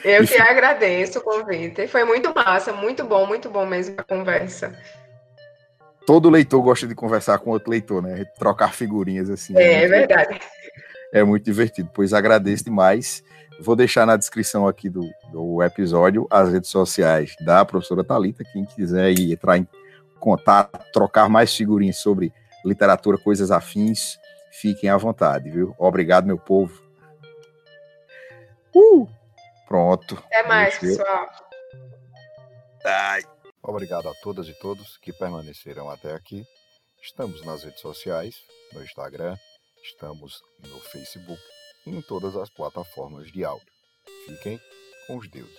Eu que agradeço o convite. Foi muito massa, muito bom, muito bom mesmo a conversa. Todo leitor gosta de conversar com outro leitor, né? Trocar figurinhas assim. É, é, é verdade. É muito divertido. Pois agradeço demais. Vou deixar na descrição aqui do, do episódio as redes sociais da professora Talita. Quem quiser ir entrar em contato, trocar mais figurinhas sobre literatura, coisas afins, fiquem à vontade, viu? Obrigado, meu povo. Uh! Pronto. Até mais, pessoal. Ai. Obrigado a todas e todos que permaneceram até aqui. Estamos nas redes sociais, no Instagram, estamos no Facebook e em todas as plataformas de áudio. Fiquem com os deuses.